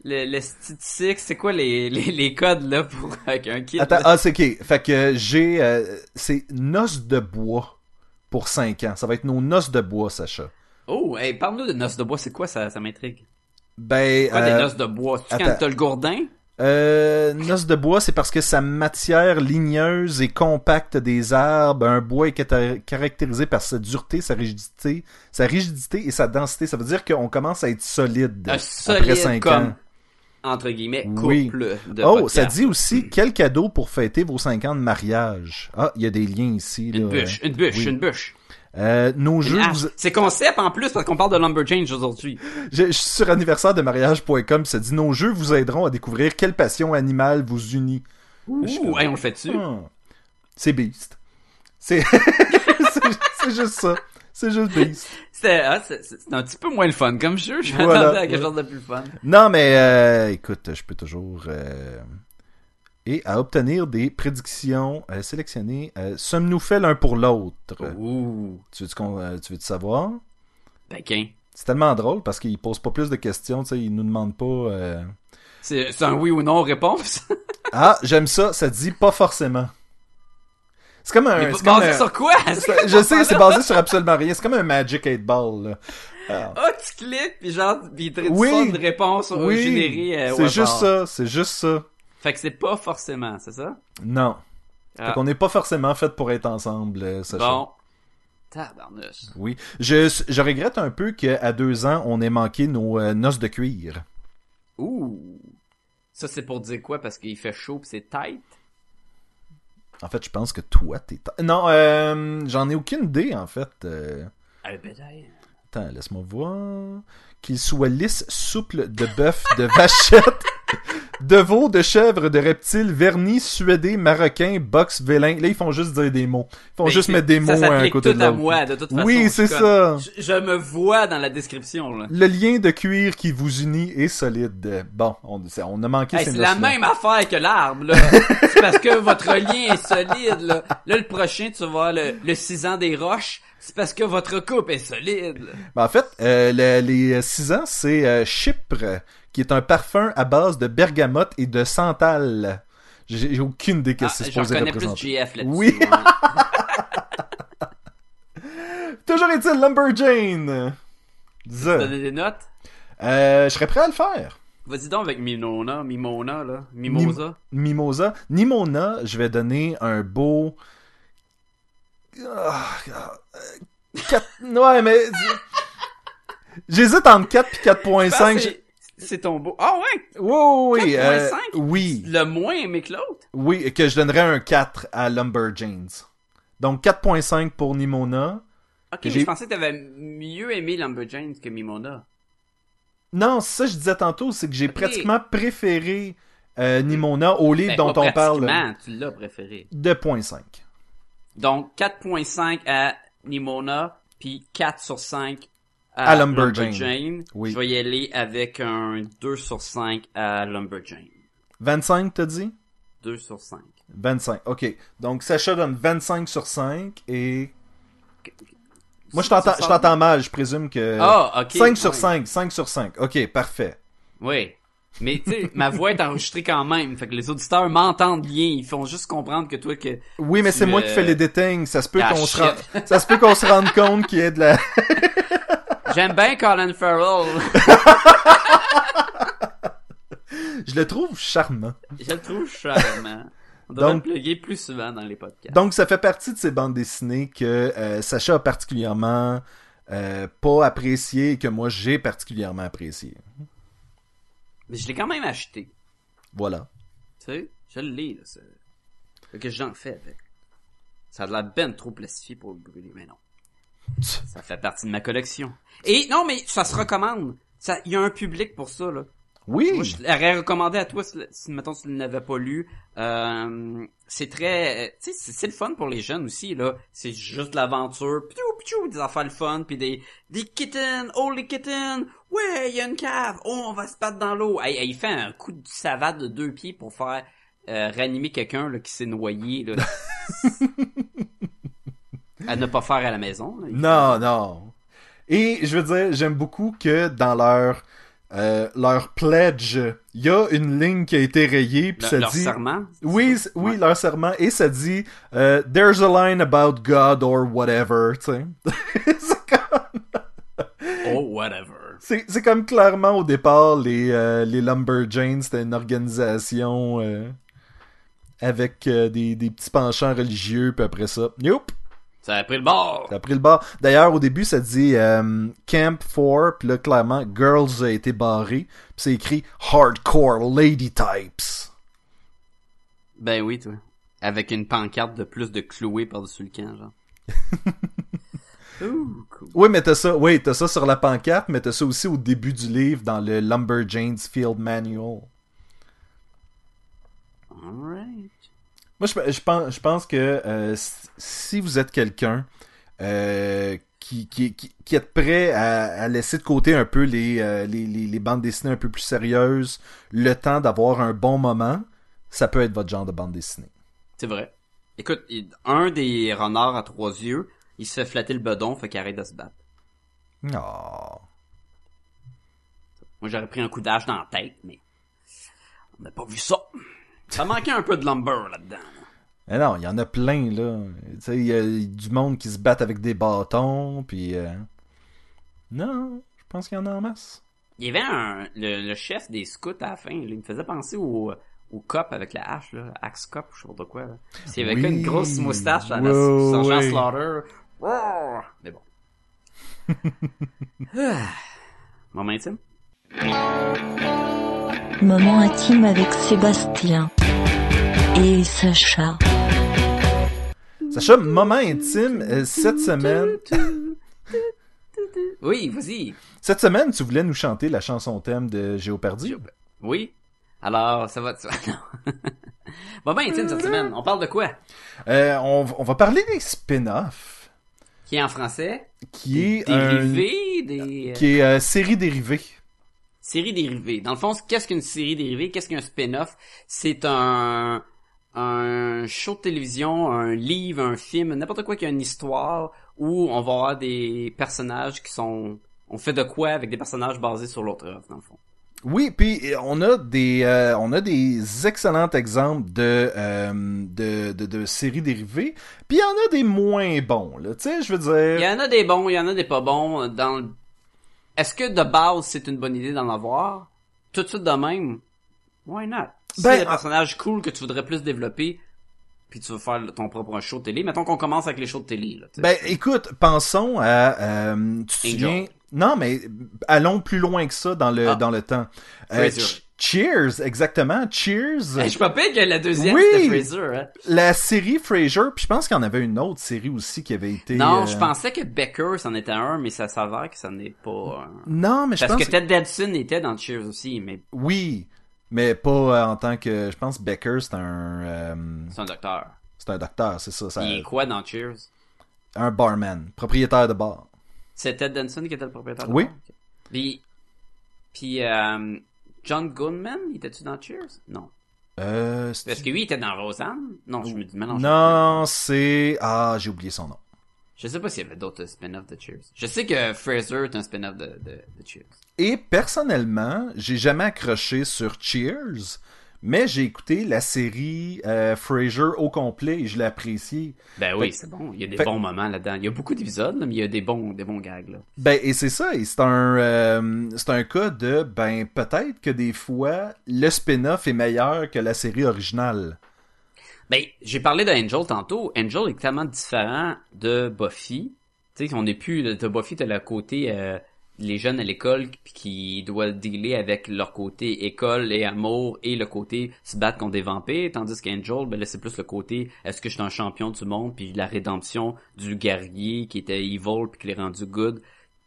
Le, le Six, c'est quoi les, les, les codes, là, pour, avec un kit? Attends, là? ah, c'est ok. Fait que j'ai... euh, c'est noces de bois pour 5 ans. Ça va être nos noces de bois, Sacha. Oh, hey, parle-nous de noces de bois, c'est quoi ça, ça m'intrigue? Ben... Quoi euh, des noces de bois? C'est quand t'as le gourdin? Euh, noce de bois, c'est parce que sa matière ligneuse et compacte des arbres, un bois est caractérisé par sa dureté, sa rigidité, sa rigidité et sa densité. Ça veut dire qu'on commence à être solide Un après solide 5 comme, ans. entre guillemets, couple Oui. de Oh, podcast. ça dit aussi quel cadeau pour fêter vos 5 ans de mariage? Ah, il y a des liens ici. Une là. bûche, une bûche, Oui. une bûche. Euh, nos jeux, vous- C'est concept en plus parce qu'on parle de Lumberjanes aujourd'hui. je, je suis sur anniversaire de mariage.com, ça dit nos jeux vous aideront à découvrir quelle passion animale vous unit. Ouh, hey, on le fait dessus. Ah. C'est Beast. C'est juste ça. C'est juste Beast. C'est ah, c'est- un petit peu moins le fun comme jeu. Je Voilà. m'attendais à quelque chose de plus fun. Non, mais euh, écoute, je peux toujours... euh, Et à obtenir des prédictions euh, sélectionnées, euh, sommes-nous faits l'un pour l'autre? Ouh, Tu veux-tu qu'on- euh, tu veux savoir? taquin. C'est tellement drôle parce qu'il pose pas plus de questions, tu sais, il nous demande pas... C'est un oui ou non réponse? Ah, j'aime ça, ça dit pas forcément. C'est comme un... C'est basé un- sur quoi? Je sais, c'est basé sur absolument rien. C'est comme un Magic 8 Ball, là. Ah, tu cliques, puis genre, puis il te Oui. une réponse oui, générée c'est juste ça, c'est juste ça. Fait que c'est pas forcément, c'est ça? Non. Ah. Fait qu'on n'est pas forcément fait pour être ensemble, euh, Sacha. Bon. Tabarnouche. Oui. Je, je regrette un peu qu'à deux ans, on ait manqué nos euh, noces de cuir. Ouh. Ça, c'est pour dire quoi? Parce qu'il fait chaud pis c'est tight? En fait, je pense que toi, t'es... Non, euh, j'en ai aucune idée, en fait. Euh, Ah. Attends, laisse-moi voir. Qu'il soit lisse, souple, de bœuf, de vachette, de veau, de chèvre, de reptile, vernis, suédé, marocain, box, vélin. Là, ils font juste dire des mots. Ils font Mais juste mettre des mots à un côté tout de l'autre. moi, de toute façon. Oui, c'est ça. Je, je me vois dans la description, là. Le lien de cuir qui vous unit est solide. Bon, on, on a manqué Hey, ces c'est la même affaire que l'arbre, là. c'est parce que votre lien est solide, là. Là, le prochain, tu vas voir le, le 6 ans des roches. C'est parce que votre coupe est solide. Ben, en fait, euh, le- les six ans, c'est euh, Chypre, qui est un parfum à base de bergamote et de santal. J'ai aucune idée Ah, que c'est J'en supposé connais plus. GF là-dessus. Oui. ouais. Toujours est-il Lumberjane. Tu donner des notes? Euh, je serais prêt à le faire. Vas-y donc avec Mimona, Mimona, là. Mimosa. Mimosa. Nimona, je vais donner un beau... Ah, ah, quatre- Ouais, mais... J'hésite entre 4 et Je pense 4.5. c'est- ton beau. Ah ouais! Oui, oui, euh, 4.5? oui. Le moins aimé que l'autre? Oui, que je donnerais un 4 à Lumberjanes. Donc 4.5 pour Nimona. Ok, mais je pensais que t'avais mieux aimé Lumberjanes que Mimona. Non, ça je disais tantôt, c'est que j'ai pratiquement préféré euh, Nimona au livre Ben, dont on parle tu l'as préféré. 2.5. Donc, 4.5 à Nimona, puis 4 sur 5 À à, Lumberjane. Lumberjane. Oui. Je vais y aller avec un 2 sur 5 à Lumberjane. 25, t'as dit? 2 sur 5. 25, ok. Donc Sacha donne 25 sur 5 et... Moi je t'entends, je t'entends mal, je présume que... Ah, ok. 5 sur ouais. 5, 5 sur 5. Ok, parfait. Oui. Mais tu sais, ma voix est enregistrée quand même. Fait que les auditeurs m'entendent bien. Ils font juste comprendre que toi que. Oui, mais c'est moi qui fais les détails. Ça se peut qu'on se ça se peut qu'on se rende compte qu'il y ait de la... J'aime bien Colin Farrell. Je le trouve charmant. Je le trouve charmant. On devrait Donc- le plugger plus souvent dans les podcasts. Donc, ça fait partie de ces bandes dessinées que euh, Sacha a particulièrement euh, pas apprécié et que moi j'ai particulièrement apprécié. Mais je l'ai quand même acheté. Voilà. Tu sais, je l'ai, là. ça. Que j'en fais avec. Ça a de la ben trop plastifié pour le brûler, mais non. Ça fait partie de ma collection. Et non, mais ça se recommande. Ça, il y a un public pour ça, là. Oui. Moi, je l'aurais recommandé à toi si, si mettons, tu ne l'avais pas lu. Euh, c'est très, tu sais, c'est- le fun pour les jeunes aussi, là. C'est juste de l'aventure, piou, piou, des affaires le fun, puis des, des kittens, oh les kittens, ouais, il y a une cave, oh, on va se battre dans l'eau. Hey, hey, il fait un coup de savate de deux pieds pour faire euh, réanimer quelqu'un là, qui s'est noyé, là. à ne pas faire à la maison. là. Non, non. Et je veux dire, j'aime beaucoup que dans leur euh, leur pledge, il y a une ligne qui a été rayée puis Le- ça leur dit serment. Oui, oui, Ouais. leur serment et ça dit euh, there's a line about God or whatever, tu sais. c'est comme Oh, whatever. c'est c'est comme clairement au départ les euh, les Lumberjanes, c'était une organisation euh, avec euh, des des petits penchants religieux puis après ça, youp, Ça a pris le bord. Ça a pris le bas. D'ailleurs, au début, ça dit euh, Camp 4, puis là, clairement, Girls a été barré, puis c'est écrit Hardcore Lady Types. Ben oui, toi. Avec une pancarte de plus de cloué par-dessus le camp, genre. Ouh, cool. Oui, mais t'as ça, oui, t'as ça sur la pancarte, mais t'as ça aussi au début du livre dans le Lumberjanes Field Manual. Alright. Moi, je, je pense, je pense que euh, si- vous êtes quelqu'un euh, qui, qui, qui, qui êtes prêt à, à laisser de côté un peu les, euh, les, les, les bandes dessinées un peu plus sérieuses, le temps d'avoir un bon moment, ça peut être votre genre de bande dessinée. C'est vrai. Écoute, un des renards à trois yeux, il se fait flatter le bedon, fait qu'il arrête de se battre. Oh. Moi, j'aurais pris un coup d'âge dans la tête, mais on n'a pas vu ça. Ça manquait un peu de lumber là-dedans. Mais non, il y en a plein, là. Tu sais, il y a du monde qui se battent avec des bâtons, puis... euh, Non, je pense qu'il y en a en masse. Il y avait un, le, le chef des scouts à la fin, là, il me faisait penser au, au cop avec la hache, là, axe cop, je sais pas de quoi. Là. Y avait Oui. une grosse moustache à la sergent. Slaughter. Mais bon. Ah. Moment intime? Moment intime avec Sébastien et Sacha. Sacha, moment intime, euh, cette semaine... Oui, vas-y. Cette semaine, tu voulais nous chanter la chanson thème de Géopardy? Oui. Alors, ça va, ça. Moment intime cette semaine. On parle de quoi? Euh, on, va- on va parler des spin-offs, Qui est en français? qui est un... Dérivés, des... euh, qui est euh, série dérivée. Série dérivée. Dans le fond, qu'est-ce qu'une série dérivée? Qu'est-ce qu'un spin-off? C'est un, un show de télévision, un livre, un film, n'importe quoi qui a une histoire où on va avoir des personnages qui sont, on fait de quoi avec des personnages basés sur l'autre œuvre, dans le fond. Oui, puis on a des euh, on a des excellents exemples de, euh, de, de de séries dérivées, puis il y en a des moins bons là, tu sais, je veux Il y dire. en a des bons, il y en a des pas bons dans le... Est-ce que de base c'est une bonne idée d'en avoir? Tout de suite de même? Why not? Si Ben, c'est des en- personnages cool que tu voudrais plus développer, puis tu veux faire ton propre show de télé, mettons qu'on commence avec les shows de télé, là. Ben écoute, pensons à euh, tu te souviens? Non, mais allons plus loin que ça dans le Ah. dans le temps. Euh, Cheers, exactement. Cheers. Hey, je suis pas que la deuxième, Oui. c'était Fraser, hein. La série Frasier, puis je pense qu'il y en avait une autre série aussi qui avait été. Non, euh, je pensais que Becker, c'en était un, mais ça s'avère que ça n'est pas un. Non, mais je Parce pense que Ted Danson était dans Cheers aussi, mais oui, mais pas euh, en tant que. Je pense Becker c'est un euh, c'est un docteur. c'est un docteur, c'est ça. ça- Il est quoi dans Cheers? un barman, propriétaire de bar. C'est Ted Danson qui était le propriétaire de Oui. bar? Ok. Puis, puis euh, John Goodman, il était-tu dans Cheers? Non. Euh, Parce que lui, il était dans Roseanne? Non, je me dis mélange. non, c'est ah, j'ai oublié son nom. Je sais pas s'il y avait d'autres spin-offs de Cheers. Je sais que Fraser est un spin-off de, de, de Cheers. Et personnellement, j'ai jamais accroché sur Cheers, mais j'ai écouté la série euh, Frasier au complet et je l'ai apprécié. Ben oui, c'est bon. Il y a des fait- bons moments là-dedans. Il y a beaucoup d'épisodes, mais il y a des bons, des bons gags, là. Ben et c'est ça, et c'est un euh, c'est un cas de ben peut-être que des fois le spin-off est meilleur que la série originale. Ben, j'ai parlé d'Angel tantôt. Angel est tellement différent de Buffy. Tu sais, on n'est plus, de Buffy, t'as le côté, euh, les jeunes à l'école qui doivent dealer avec leur côté école et amour et le côté se battre contre des vampires, tandis qu'Angel, ben là, c'est plus le côté, est-ce que je un champion du monde puis la rédemption du guerrier qui était evil puis qui l'est rendu good,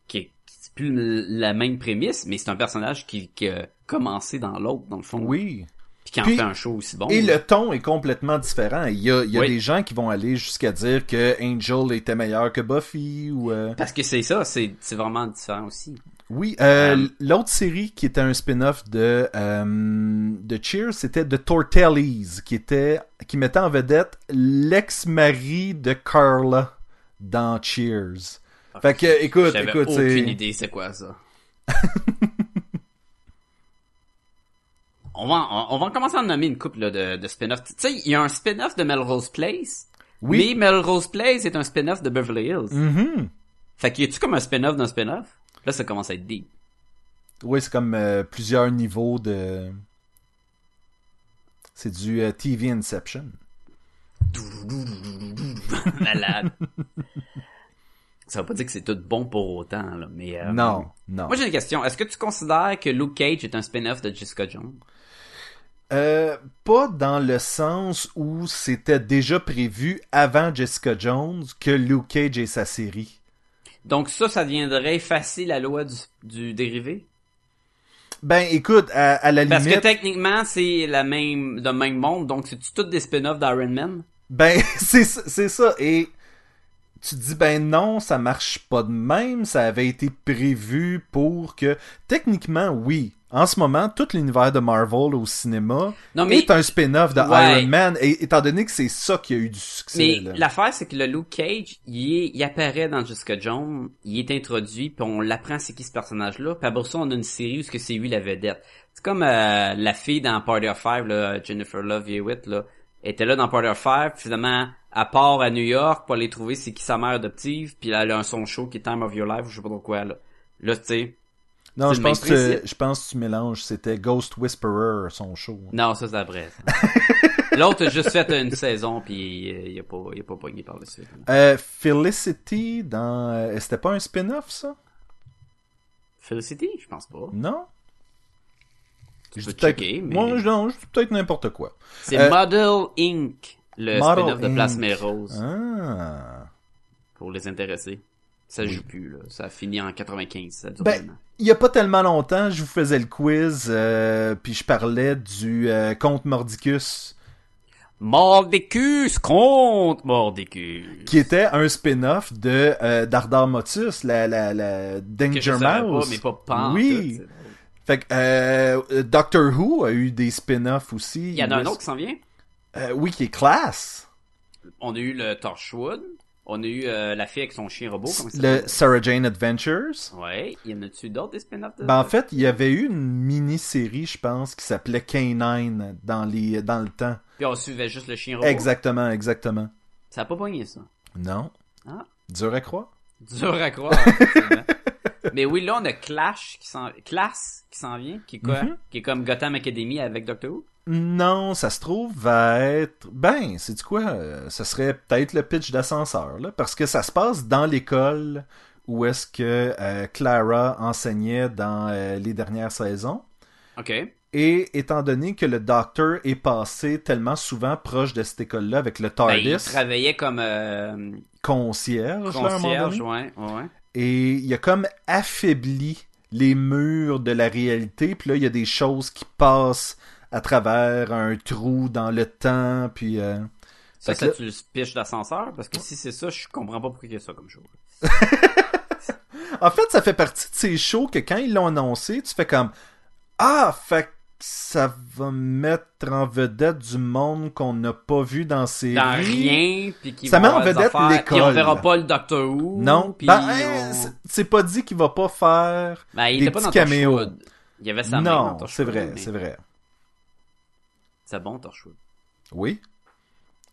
qui est, c'est plus la même prémisse, mais c'est un personnage qui, qui a commencé dans l'autre, dans le fond. Oui. Puis qui en Puis- fait un show aussi bon. Et le ton est complètement différent. Il y a, il y a Oui. des gens qui vont aller jusqu'à dire que Angel était meilleur que Buffy ou... euh, Parce que c'est ça, c'est c'est vraiment différent aussi. Oui, euh, Euh, l'autre série qui était un spin-off de euh, de Cheers, c'était The Tortellis, qui était qui mettait en vedette l'ex-mari de Carla dans Cheers. Fait que écoute, J'avais écoute, aucune c'est idée c'est quoi ça. on, va, on, on va commencer à en nommer une couple là, de, de spin-off. Tu sais, il y a un spin-off de Melrose Place. Oui. Mais Melrose Place est un spin-off de Beverly Hills. Mhm. Fait qu'il y a-tu comme un spin-off d'un spin-off? Là, ça commence à être deep. Oui, c'est comme euh, plusieurs niveaux de c'est du euh, TV Inception. Malade. ça veut pas dire que c'est tout bon pour autant, là, mais... euh, non, non. Moi, j'ai une question. Est-ce que tu considères que Luke Cage est un spin-off de Jessica Jones? Euh, pas dans le sens où c'était déjà prévu avant Jessica Jones que Luke Cage et sa série. Donc ça, ça deviendrait effacer la loi du, du dérivé? Ben écoute, à, à la Parce que limite, techniquement, c'est la même, le même monde, donc c'est-tu toutes des spin-offs d'Iron Man? ben c'est c'est ça. Et tu dis ben non, ça marche pas de même. Ça avait été prévu pour que techniquement oui. En ce moment, tout l'univers de Marvel au cinéma Non, mais- est un spin-off de Ouais. Iron Man, et, étant donné que c'est ça qui a eu du succès. Mais l'affaire, c'est que le Luke Cage, il, est, il apparaît dans Jessica Jones, il est introduit, puis on l'apprend c'est qui ce personnage-là, puis après ça, on a une série où ce que c'est lui la vedette. C'est comme euh, la fille dans Party of Five, là, Jennifer Love Hewitt, là, était là dans Party of Five, finalement, à part à New York pour aller trouver c'est qui sa mère adoptive, puis là, elle a un son show qui est Time of Your Life, ou je sais pas trop quoi, là. Là, tu sais, non, je pense, que, je pense que tu mélanges. C'était Ghost Whisperer, son show. non, ça c'est après. ça. L'autre a juste fait une saison, puis euh, il a pas, il a pas pogné par suite. Euh, Felicity dans. euh, C'était pas un spin-off, ça? Felicity, je pense pas. Non? Tu Je peux checker, mais... Moi, je- non, je dis peut-être n'importe quoi. C'est Euh, Model Inc. Le spin-off de. Place Rose Ah. pour les intéressés. Ça joue plus, là. Ça a fini en 95, ça dure Ben, il y a pas tellement longtemps, je vous faisais le quiz, euh, puis je parlais du euh, conte Mordicus, Mordicus contre Mordicus. qui était un spin-off de euh, Dardar Motus, la, la, la Danger je Mouse. pas, mais pas Oui. Fait que euh, Doctor Who a eu des spin-offs aussi. Il y en a un autre qui s'en vient? Euh, oui, qui est Class. On a eu le Torchwood. On a eu euh, la fille avec son chien robot. Ça s'appelle? Le Sarah Jane Adventures. Ouais. Y en a-tu d'autres des spin-offs de Ben, en fait, il y avait eu une mini-série, je pense, qui s'appelait K9 dans, les, dans le temps. Puis on suivait juste le chien robot? Exactement, exactement. Ça a pas pogné, ça. Non. Ah. Dur à croire. Dur à croire. Mais oui, là, on a Clash qui s'en, Class qui s'en vient, qui est quoi? Mhm. Qui est comme Gotham Academy avec Doctor Who. Non, ça se trouve va être... Ben, c'est du quoi? euh, Ça serait peut-être le pitch d'ascenseur, là, parce que ça se passe dans l'école où est-ce que euh, Clara enseignait dans euh, les dernières saisons. OK. Et étant donné que le docteur est passé tellement souvent proche de cette école-là avec le Ben, TARDIS, il travaillait comme euh, concierge, concierge, ouais. et il a comme affaibli les murs de la réalité, puis là, il y a des choses qui passent à travers un trou dans le temps, puis... euh, Ça, ça là- tu le pitch d'ascenseur? Parce que si c'est ça, je comprends pas pourquoi il y a ça comme chose. En fait, ça fait partie de ces shows que quand ils l'ont annoncé, tu fais comme Ah, fait que ça va mettre en vedette du monde qu'on n'a pas vu dans ces Dans rien, puis qui Ça met en vedette l'école. On verra pas le Doctor Who. Non, ben, on- c'est- pas dit qu'il va pas faire. Ben, il des était pas dans petits caméos. Il y avait dans non, c'est vrai, mais c'est vrai. C'est bon, Torchwood. Oui.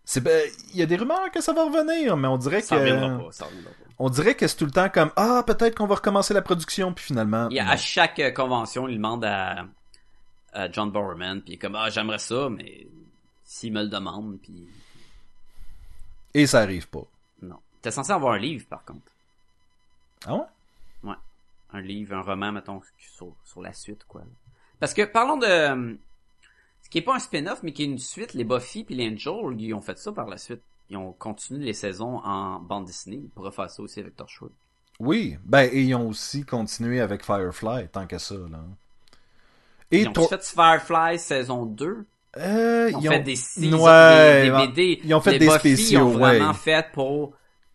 C'est ben, il y a des rumeurs que ça va revenir, mais on dirait Ça que reviendra pas, ça reviendra pas. on dirait que c'est tout le temps comme ah peut-être qu'on va recommencer la production puis finalement à chaque euh, convention, il demande à, à John Bowerman, puis il est comme, ah, j'aimerais ça, mais s'il me le demande, puis et ça arrive pas. non. T'es censé avoir un livre, par contre. Ah ouais? Ouais. Un livre, un roman, mettons, sur, sur la suite, quoi. Parce que, parlons de... Ce qui est pas un spin-off, mais qui est une suite, les Buffy puis les Angel, ils ont fait ça par la suite. Ils ont continué les saisons en bande dessinée. Ils pourraient faire ça aussi avec Torchwood. Oui, ben et ils ont aussi continué avec Firefly tant que ça là. Et Ils ont fait Firefly saison 2. Euh, Ils ont fait des ouais, des, des. BD. Ils ont fait Les des Buffy, spéciaux, Ils ont vraiment ouais. fait pour que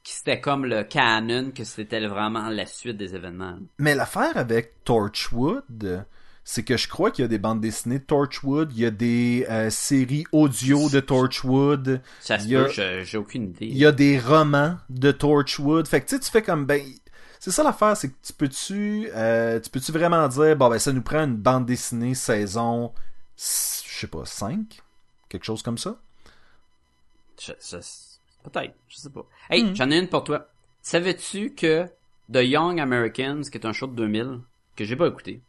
c'était comme le canon, que c'était vraiment la suite des événements. Mais l'affaire avec Torchwood, c'est que je crois qu'il y a des bandes dessinées de Torchwood, il y a des euh, séries audio de Torchwood, Ça se Il y a- peut, j'ai aucune idée. il y a des romans de Torchwood. Fait que tu sais, tu fais comme ben. C'est ça l'affaire, c'est que tu peux-tu euh, tu peux-tu vraiment dire bon ben ça nous prend une bande dessinée saison je sais pas 5 quelque chose comme ça? Je- je- Peut-être, je sais pas. Hey, Hmm. j'en ai une pour toi. Savais-tu que The Young Americans, qui est un show de 2000, que j'ai pas écouté,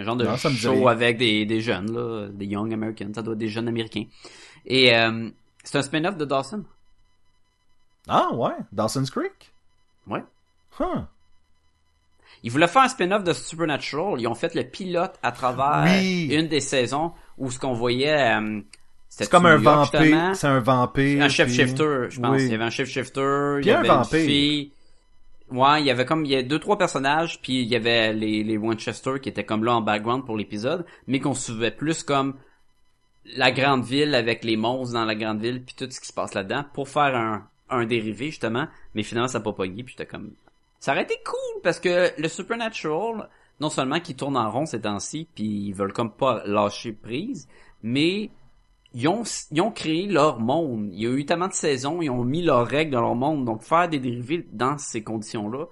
un genre de Non, show avec des, des jeunes, là, des Young Americans, ça doit être des jeunes américains. Et euh, c'est un spin-off de Dawson. Ah ouais, Dawson's Creek? Ouais. Huh. Ils voulaient faire un spin-off de Supernatural. Ils ont fait le pilote à travers Oui. une des saisons où ce qu'on voyait, euh, c'était C'est comme un vampire, c'est un vampire. un chef shifter, je pense. Oui. Il y avait un chef shifter, il y un avait vampire. une fille. Ouais, il y avait comme il y a deux trois personnages, puis il y avait les les Winchester qui étaient comme là en background pour l'épisode, mais qu'on suivait plus comme la grande ville avec les monstres dans la grande ville puis tout ce qui se passe là-dedans pour faire un un dérivé justement, mais finalement ça a pas pogné puis j'étais comme ça aurait été cool parce que le Supernatural non seulement qui tourne en rond ces temps-ci puis ils veulent comme pas lâcher prise, mais ils ont, ils ont créé leur monde. Il y a eu tellement de saisons, ils ont mis leurs règles dans leur monde. Donc faire des dérivés dans ces conditions-là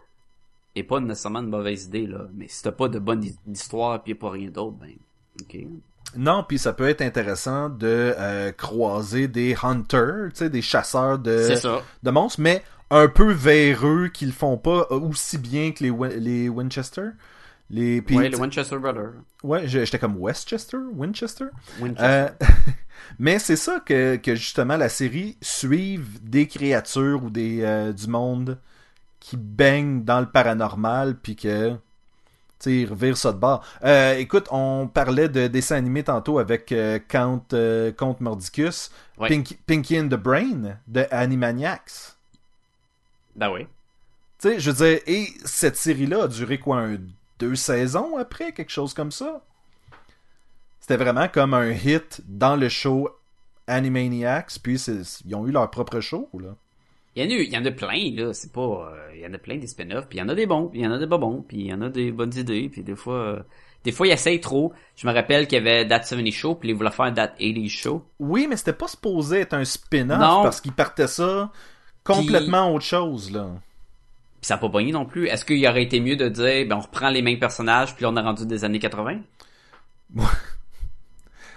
est pas nécessairement une mauvaise idée, là. Mais si t'as pas de bonne hi- histoire a pas rien d'autre, ben, ok. Non, puis ça peut être intéressant de euh, croiser des hunters, tu sais, des chasseurs de, de monstres, mais un peu véreux qui le font pas aussi bien que les, les Winchester. Les, puis, ouais, le Winchester Brother. ouais, j'étais comme Westchester, Winchester? Winchester. Euh, mais c'est ça que, que justement la série suive des créatures ou des euh, du monde qui baignent dans le paranormal puis que tu sais ils revirent ça de bord. Euh, écoute, on parlait de dessins animés tantôt avec Count Count Mordicus, Ouais. Pinky, Pinky and the Brain de Animaniacs. Ben oui. Tu sais, je veux dire, et cette série-là a duré quoi, un, deux saisons après, quelque chose comme ça? C'était vraiment comme un hit dans le show Animaniacs, puis ils ont eu leur propre show, là. Il y en a eu, il y en a plein, là. C'est pas, euh, il y en a plein des spin-offs, puis il y en a des bons, puis il y en a des pas bons, puis il y en a des bonnes idées, puis des fois, euh, des fois ils essayent trop. Je me rappelle qu'il y avait That 70 Show, puis ils voulaient faire That 80 Show. Oui, mais c'était pas supposé être un spin-off, parce qu'ils partaient ça complètement autre chose, là. Puis ça a pas pogné non plus. Est-ce qu'il aurait été mieux de dire, ben on reprend les mêmes personnages, puis là on a rendu des années 80?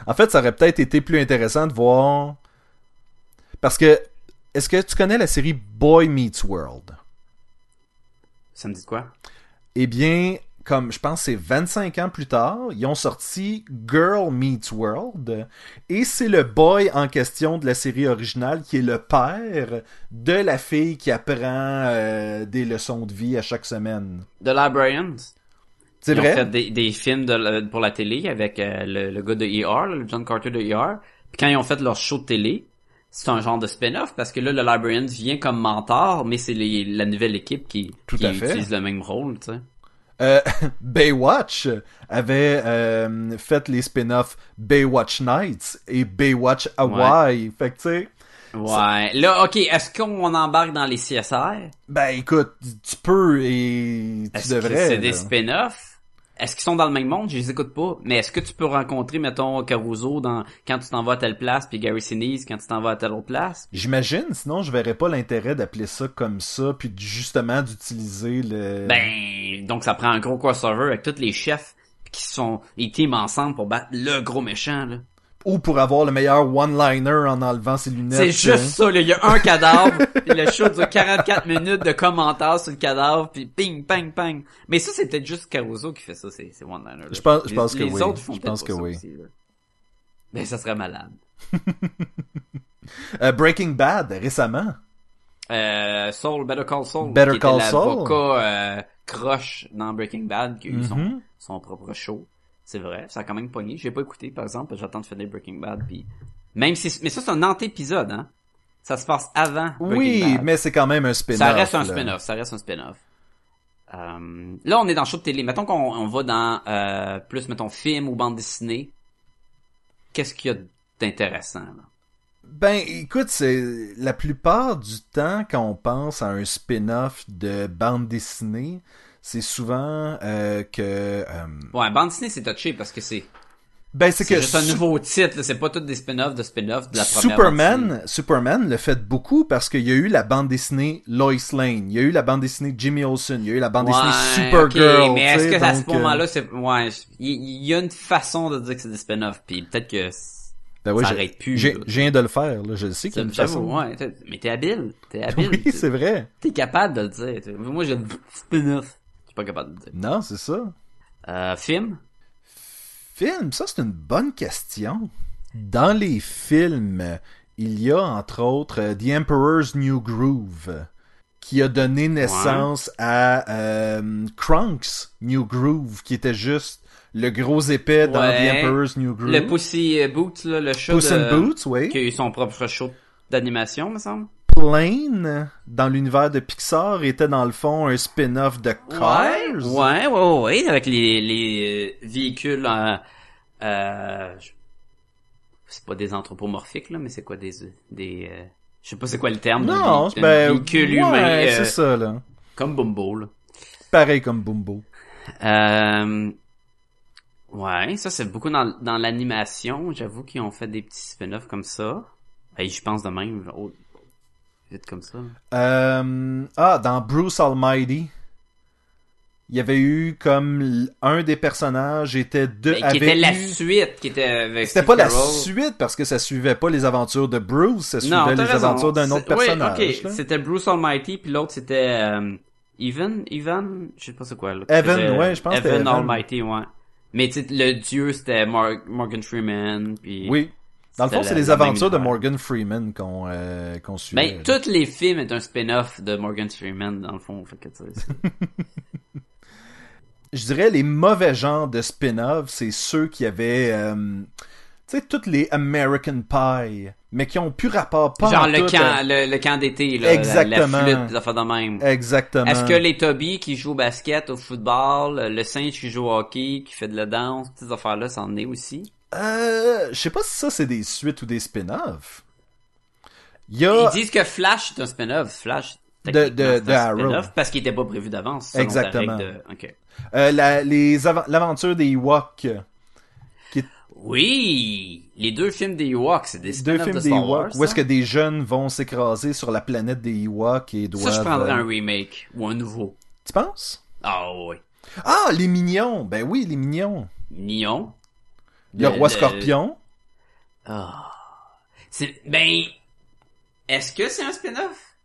En fait, ça aurait peut-être été plus intéressant de voir... Parce que, est-ce que tu connais la série Boy Meets World? Ça me dit quoi? Eh bien, comme je pense c'est 25 ans plus tard, ils ont sorti Girl Meets World et c'est le boy en question de la série originale qui est le père de la fille qui apprend euh, des leçons de vie à chaque semaine. The Librarians. C'est Ils ont vrai? fait des, des films de la- pour la télé avec euh, le, le gars de ER, le John Carter de ER. Puis quand ils ont fait leur show de télé, c'est un genre de spin-off parce que là, le Librarians vient comme mentor, mais c'est la nouvelle équipe qui, Tout qui utilise le même rôle, tu sais. Euh, Baywatch avait euh, fait les spin-offs Baywatch Nights et Baywatch Hawaii. Fait que tu sais, Ouais. Là, ok, est-ce qu'on embarque dans les CSR? ben écoute, tu peux et tu Est-ce que devrais. c'est des spin-offs? Est-ce qu'ils sont dans le même monde? Je les écoute pas. Mais est-ce que tu peux rencontrer, mettons, Caruso dans, quand tu t'en vas à telle place, puis Gary Sinise quand tu t'en vas à telle autre place? J'imagine, sinon je verrais pas l'intérêt d'appeler ça comme ça, puis justement d'utiliser le. Ben, donc ça prend un gros crossover avec tous les chefs qui sont les teams ensemble pour battre le gros méchant, là. Ou pour avoir le meilleur one-liner en enlevant ses lunettes. C'est juste ça, là. Il y a un cadavre, puis le show dure 44 minutes de commentaires sur le cadavre, puis ping, ping, ping. Mais ça, c'est peut-être juste Caruso qui fait ça, c'est c'est One Liner. Je pense- je Les- pense que les oui. autres font Je pense que ça oui. aussi, là. Ben, ça serait malade. Euh, Breaking Bad, récemment. Euh, Saul, Better Call Saul. Better qui Call était l'avocat euh, croche dans Breaking Bad, qui a eu son, Mhm. son propre show. C'est vrai, ça a quand même pogné. J'ai pas écouté, par exemple, j'attends de finir Breaking Bad, puis même si, mais ça c'est un antépisode, hein. Ça se passe avant Breaking Oui, Bad. mais c'est quand même un spin-off. ça reste un spin-off, ça reste un spin-off. Euh, là, on est dans show de télé. Mettons qu'on on va dans euh, plus, mettons, film ou bande dessinée. Qu'est-ce qu'il y a d'intéressant, là? Ben, écoute, c'est la plupart du temps quand on pense à un spin-off de bande dessinée, c'est souvent euh, que euh, Ouais, bande dessinée, c'est touché parce que c'est ben c'est que juste un nouveau titre, c'est pas tout des spin-offs de spin-offs de la première. Superman, Superman le fait beaucoup parce qu'il y a eu la bande dessinée Lois Lane, il y a eu la bande dessinée Jimmy Olsen, il y a eu la bande dessinée Ouais, Supergirl. mais est-ce que à ce donc, euh, moment-là, c'est, ouais, il y, a une façon de dire que c'est des spin-offs, puis peut-être que ben oui, ça arrête plus, j'ai-. Je viens de le faire, là, je le sais qu'il y a une façon. ouais, mais t'es habile, t'es habile. Oui, c'est vrai. T'es capable de le dire. Moi, j'ai le spin-off. Suis pas capable de le dire. Non, c'est ça. Euh, film? Film, ça c'est une bonne question. Dans les films, il y a entre autres euh, The Emperor's New Groove qui a donné naissance à euh, New Groove qui était juste le gros épais dans Ouais. The Emperor's New Groove. Le Pussy Boots, là, le chat Puss de... Boots, oui. Qui a eu son propre show d'animation, me semble. Plane dans l'univers de Pixar était dans le fond un spin-off de Cars? Ouais, ouais, ouais, ouais, avec les, les euh, véhicules, euh, euh, c'est pas des anthropomorphiques, là, mais c'est quoi des, des, euh, je sais pas c'est quoi le terme. Non, d'un ben véhicule ouais, humain, euh, c'est ça là. comme Bumbo, là. Pareil comme Bumbo. Euh, ouais, ça c'est beaucoup dans, dans l'animation. J'avoue qu'ils ont fait des petits spin-offs comme ça. Et je pense de même, vite comme ça. Euh, ah, dans Bruce Almighty, il y avait eu comme un des personnages était de Mais qui avait était la eu- suite, qui était avec C'était pas la suite parce que ça suivait pas les aventures de Bruce, ça suivait les raison. aventures d'un autre oui, personnage. C'était Bruce Almighty, puis l'autre c'était euh, Evan, Evan, je sais pas c'est quoi. Là, qui Evan, faisait- ouais, je pense que c'était Evan Evan. Almighty, ouais. Mais tu sais, le dieu c'était Morgan Freeman, puis. Oui. Dans le fond, c'est les aventures de. Morgan Freeman qu'on euh, qu'on suivait. Ben, tous les films est un spin-off de Morgan Freeman dans le fond, fait que Je dirais les mauvais genres de spin-off, c'est ceux qui avaient euh, tu sais toutes les American Pie, mais qui ont plus rapport pas Genre en le tout, camp, euh, le, le camp d'été, là, Exactement. la, la flûte, des affaires de même. Exactement. Est-ce que les Toby qui jouent au basket, au football, le singe qui joue au hockey, qui fait de la danse, toutes ces affaires-là, ça en est aussi? Euh, je sais pas si ça c'est des suites ou des spin-offs. A Ils disent que Flash est un spin-off. Flash, De- de- de Arrow. parce qu'il était pas prévu d'avance. Exactement. de- euh, la- les avan- l'aventure des Ewoks. Est Oui! Les deux films des Ewoks, c'est des deux films de des Wars. Ewoks. Où est-ce que des jeunes vont s'écraser sur la planète des Ewoks et doivent. Ça, je prendrais euh, un remake ou un nouveau. Tu penses? Ah oui. Ah, les mignons! Ben oui, les mignons. Nion. Le, roi le- scorpion. Ah. C'est, ben, est-ce que c'est un spin-off?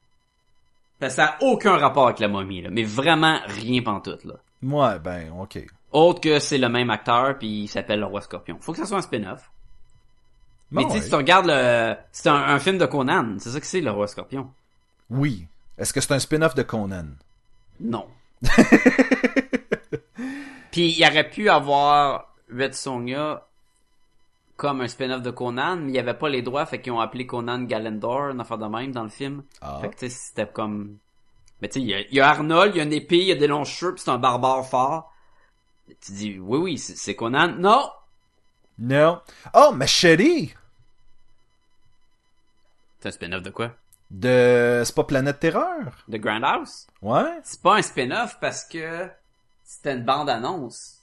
Parce que ça a aucun rapport avec la momie, là. Mais vraiment rien pantoute, là. Ouais, ben, ok. Autre que c'est le même acteur puis il s'appelle le roi scorpion. Faut que ça soit un spin-off. Mais tu sais, ouais. si tu regardes le, c'est un, un film de Conan, c'est ça que c'est le roi scorpion. Oui. Est-ce que c'est un spin-off de Conan? Non. puis il aurait pu avoir Red Sonja comme un spin-off de Conan, mais il y avait pas les droits, fait qu'ils ont appelé Conan Galendor, une affaire de même dans le film. Ah. Fait que tu sais, c'était comme... Mais tu sais, il y a- il y, a Arnold, il y a une épée, il y a des longs cheveux, puis c'est un barbare fort. Tu dis, oui, oui, c'est c'est Conan. Non! Non. Oh, Machete! C'est un spin-off de quoi? De... C'est pas Planète Terreur? De Grand House? Ouais? C'est pas un spin-off parce que c'était une bande-annonce.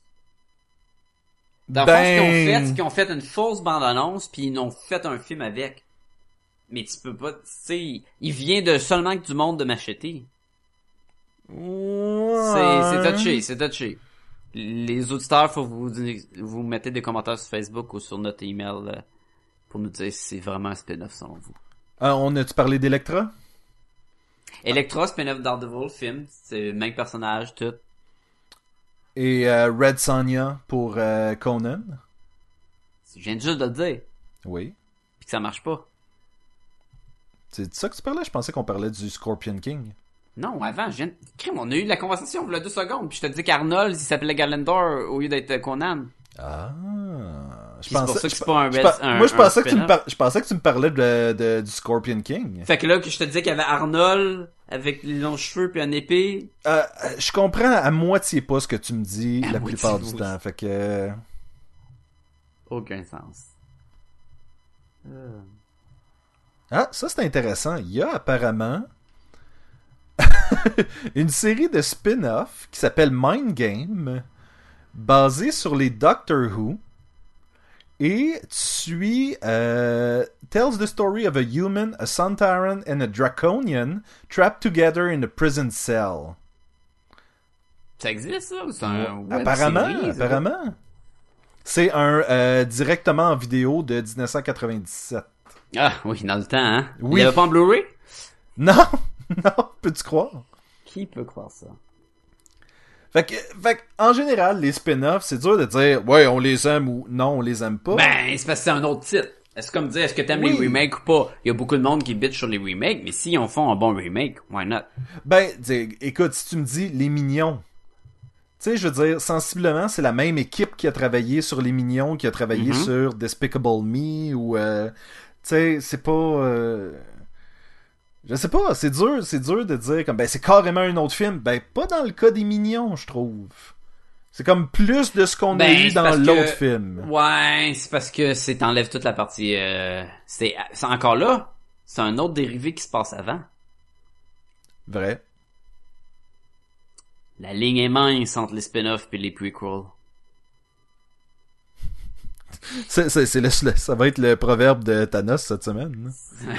Dans le fond, ce qu'ils ont fait, c'est qu'ils ont fait une fausse bande-annonce, puis ils ont fait un film avec. Mais tu peux pas, tu sais, il vient de seulement que du monde de m'acheter. C'est, c'est touché, c'est touché. Les auditeurs, faut vous, vous mettez des commentaires sur Facebook ou sur notre email euh, pour nous dire si c'est vraiment un spin-off selon vous. Ah, on a-tu parlé d'Electra? Electra, spin-off Daredevil, film, c'est le même personnage, tout. Et euh, Red Sonja pour euh, Conan? Je viens juste de le dire, Oui. puis que ça marche pas. C'est de ça que tu parlais? Je pensais qu'on parlait du Scorpion King. Non, avant, je viens de... Crime, on a eu la conversation il y a deux secondes, puis je te dis qu'Arnold, il s'appelait Galendor au lieu d'être Conan. Ah. Je c'est pour ça que je- c'est pas un je un- Moi, je un pensais, que tu me par- je pensais que tu me parlais de, de- du Scorpion King. Fait que là, je te disais qu'il y avait Arnold, avec les longs cheveux puis un épée? Euh, euh, je comprends à moitié pas ce que tu me dis À la plupart du oui. temps. Fait que. Aucun sens. Euh. Ah, ça c'est intéressant. Il y a apparemment une série de spin-off qui s'appelle Mind Game, basée sur les Doctor Who. Et tu suis euh, tells the story of a human, a Santaran and a Draconian trapped together in a prison cell. Ça existe, ça? ou C'est un apparemment, série, apparemment. C'est un euh, directement en vidéo de 1997. Ah, oui, dans le temps, hein? Oui. Il y avait pas en Blu-ray? Non, non, peux-tu croire? Qui peut croire ça? Fait que, fait en général, les spin-offs, c'est dur de dire, ouais, on les aime ou non, on les aime pas. Ben, c'est parce que c'est un autre titre. Est-ce comme dire, est-ce que t'aimes Oui. les remakes ou pas? Il y a beaucoup de monde qui bitch sur les remakes, mais si on font un bon remake, why not? Ben, écoute, si tu me dis les mignons, tu sais, je veux dire, sensiblement, c'est la même équipe qui a travaillé sur les mignons, qui a travaillé Mhm. sur Despicable Me ou, euh, tu sais, c'est pas. euh, Je sais pas, c'est dur, c'est dur de dire comme ben c'est carrément un autre film. Ben pas dans le cas des mignons, je trouve. C'est comme plus de ce qu'on a Ben, eu dans l'autre que- film. Ouais, c'est parce que c'est t'enlèves toute la partie. Euh, c'est c'est encore là. C'est un autre dérivé qui se passe avant. Vrai. La ligne est mince entre les spin-offs et les prequels. C'est, c'est, c'est le- ça va être le proverbe de Thanos cette semaine.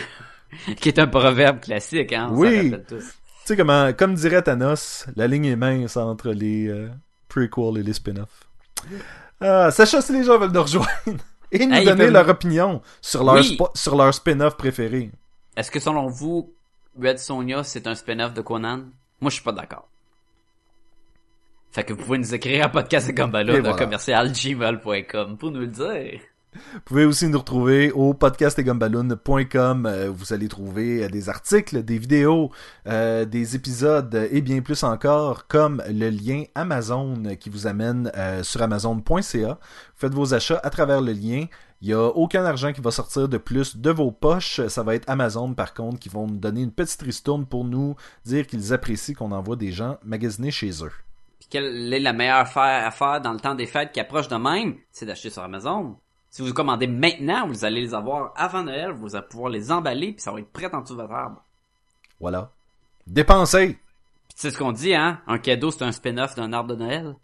qui est un proverbe classique, hein. on Oui. Tu sais comment, comme dirait Thanos, la ligne est mince entre les euh, prequels et les spin-offs. Sacha, si les gens veulent nous rejoindre et nous Hey, donner leur opinion sur leur, Oui. sur leur spin-off préféré. Est-ce que selon vous, Red Sonja c'est un spin-off de Conan? Moi, je suis pas d'accord. Fait que vous pouvez nous écrire à podcast de voilà. commercial gmail.com pour nous le dire. Vous pouvez aussi nous retrouver au podcastetgumballoon.com. Euh, vous allez trouver euh, des articles, des vidéos, euh, des épisodes et bien plus encore, comme le lien Amazon qui vous amène sur amazon.ca. Faites vos achats à travers le lien. Il n'y a aucun argent qui va sortir de plus de vos poches. Ça va être Amazon, par contre, qui vont nous donner une petite ristourne pour nous dire qu'ils apprécient qu'on envoie des gens magasiner chez eux. Puis quelle est la meilleure affaire à faire dans le temps des fêtes qui approche de même? C'est d'acheter sur Amazon. Si vous commandez maintenant, vous allez les avoir avant Noël, vous allez pouvoir les emballer, puis ça va être prêt en dessous de votre arbre. Voilà. Dépensez! Sais ce qu'on dit, hein? Un cadeau, c'est un spin-off d'un arbre de Noël.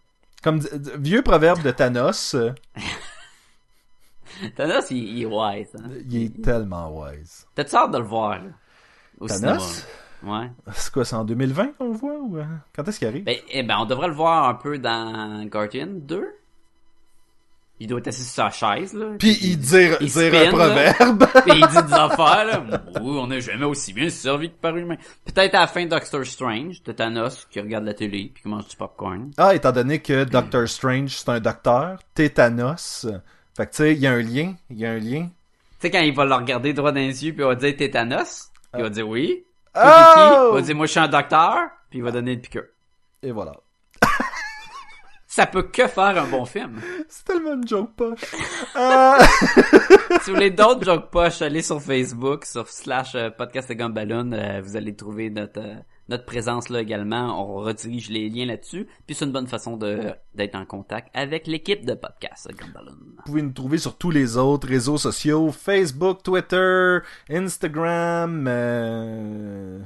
Comme d- vieux proverbe de Thanos, euh, Thanos, il, il est wise, hein? il est tellement wise. T'as-tu hâte de le voir, là? Au Thanos? cinéma? Ouais. C'est quoi, c'est en 2020 qu'on le voit ou euh, quand est-ce qu'il arrive? Ben, eh ben, on devrait le voir un peu dans Guardian 2. Il doit être assis sur sa chaise, là. Puis il dire, il dire spin, un proverbe. Puis il dit des affaires, là. Oui, on n'a jamais aussi bien servi que par humain. Peut-être à la fin Doctor Strange, de Thanos, qui regarde la télé, puis qui mange du popcorn. ah, étant donné que Doctor Strange, c'est un docteur, tétanos. Fait que tu sais, il y a un lien, il y a un lien. Tu sais, quand il va le regarder droit dans les yeux, puis il va dire tétanos, puis il va dire oui. Oh! dit qui? Il va dire moi je suis un docteur, puis il va donner une piqûre. Et voilà. Ça peut que faire un bon film. C'est tellement une joke poche. Euh, si vous voulez d'autres jokes poches, allez sur Facebook, sur slash euh, podcast de Gumballoon, euh, vous allez trouver notre euh, notre présence là également. On redirige les liens là-dessus. Puis c'est une bonne façon de d'être en contact avec l'équipe de podcast Gumballoon. Vous pouvez nous trouver sur tous les autres réseaux sociaux, Facebook, Twitter, Instagram, euh...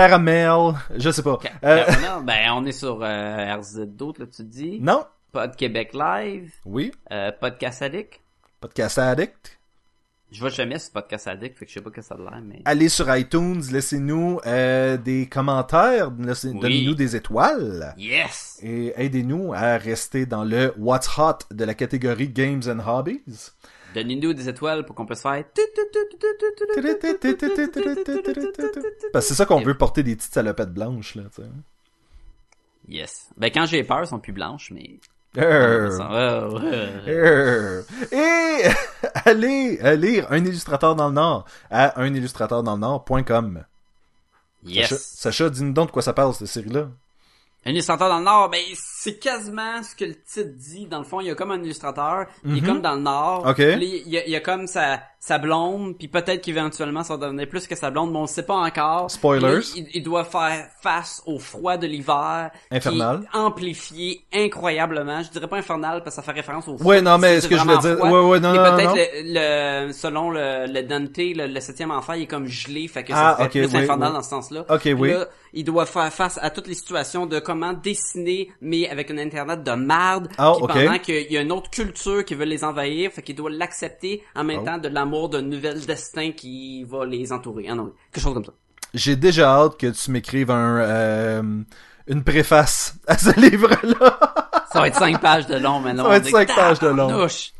Caramel, je sais pas. Euh, Non, ben on est sur euh, RZ d'autres là tu dis. non? Pod Québec Live, Oui? euh, Podcast Addict. Podcast Addict? Je vois jamais ce Podcast Addict, fait que je sais pas que ça a l'air, mais. Allez sur iTunes, laissez-nous euh, des commentaires, laissez- Oui. donnez-nous des étoiles. Yes! Et aidez-nous à rester dans le What's Hot de la catégorie Games and Hobbies. Donnez-nous des étoiles pour qu'on puisse faire. Parce que c'est ça qu'on veut porter des petites salopettes blanches, là, tu sais. Yes. Ben quand j'ai peur, elles sont plus blanches, mais. Err. Oh, ouais. Err. Et allez euh, lire Un illustrateur dans le Nord à unillustrateurdanslenord.com. Sacha, Yes. Sacha dis-nous donc de quoi ça parle, cette série-là. Un illustrateur dans le Nord, ben c'est quasiment ce que le titre dit. Dans le fond, il y a comme un illustrateur, il est Mhm. comme dans le Nord. Ok. Puis Il y a, il y a comme sa, sa blonde, puis peut-être qu'éventuellement ça va devenir plus que sa blonde, mais on ne sait pas encore. Spoilers. Il, il- doit faire face au froid de l'hiver. qui Infernal. est amplifié incroyablement. Je dirais pas infernal parce que ça fait référence au froid. Ouais, non, mais ce que je veux dire- froid. ouais, ouais, non, Et non, peut-être le, le- selon le, le Dante, le, le septième enfer, il est comme gelé, fait que Ah, ça fait plus oui, infernal oui. dans ce sens-là. Ok, Puis oui. là, il doit faire face à toutes les situations de comment dessiner, mais avec un internet de marde. Ah, puis ok. pendant qu'il y a une autre culture qui veut les envahir, fait qu'il doit l'accepter en même Oh. temps de l'amour d'un nouvel destin qui va les entourer. Ah non, quelque chose comme ça. J'ai déjà hâte que tu m'écrives un, euh, une préface à ce livre-là. Ça va être cinq pages de long maintenant. Ça va être cinq pages de long. Tabarnouche.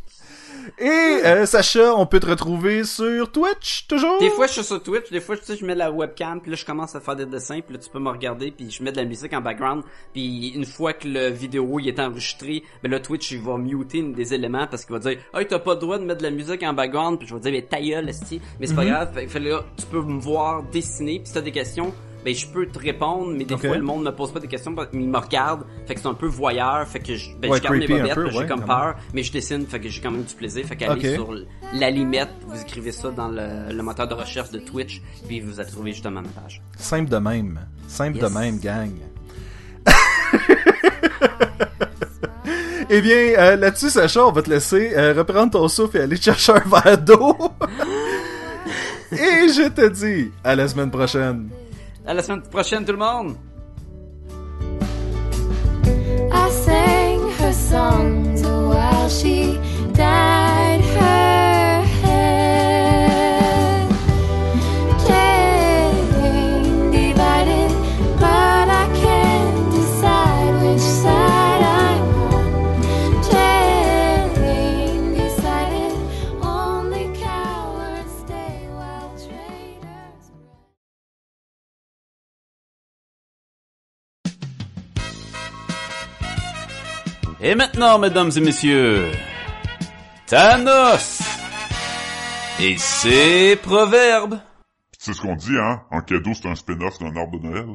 Et euh, Sacha, on peut te retrouver sur Twitch, toujours? Des fois, je suis sur Twitch, des fois, tu sais, je mets la webcam, puis là, je commence à faire des dessins, puis là, tu peux me regarder, puis je mets de la musique en background, puis une fois que le vidéo il est enregistré, ben là, Twitch, il va muter des éléments parce qu'il va dire, hey, t'as pas le droit de mettre de la musique en background, puis je vais dire, mais ta gueule, esti. mais c'est pas grave, fait, fait là, tu peux me voir dessiner, puis si t'as des questions, ben je peux te répondre, mais des fois, le monde me pose pas des questions, mais il me regarde, fait que c'est un peu voyeur, fait que je, ben, Ouais, je garde mes bobettes, j'ai comme peur, mais je dessine, fait que j'ai quand même du plaisir, fait qu'allez Ok. sur la limette, vous écrivez ça dans le, le moteur de recherche de Twitch, puis vous allez trouver justement ma page. Simple de même. Simple Yes. de même, gang. eh bien, euh, là-dessus, Sacha, on va te laisser euh, reprendre ton souffle et aller chercher un verre d'eau. et je te dis à la semaine prochaine. À la semaine prochaine, tout le monde! I sang her songs while she dyed Et maintenant, mesdames et messieurs, Thanos et ses proverbes. C'est ce qu'on dit, hein? Un cadeau, c'est un spin-off d'un arbre de Noël.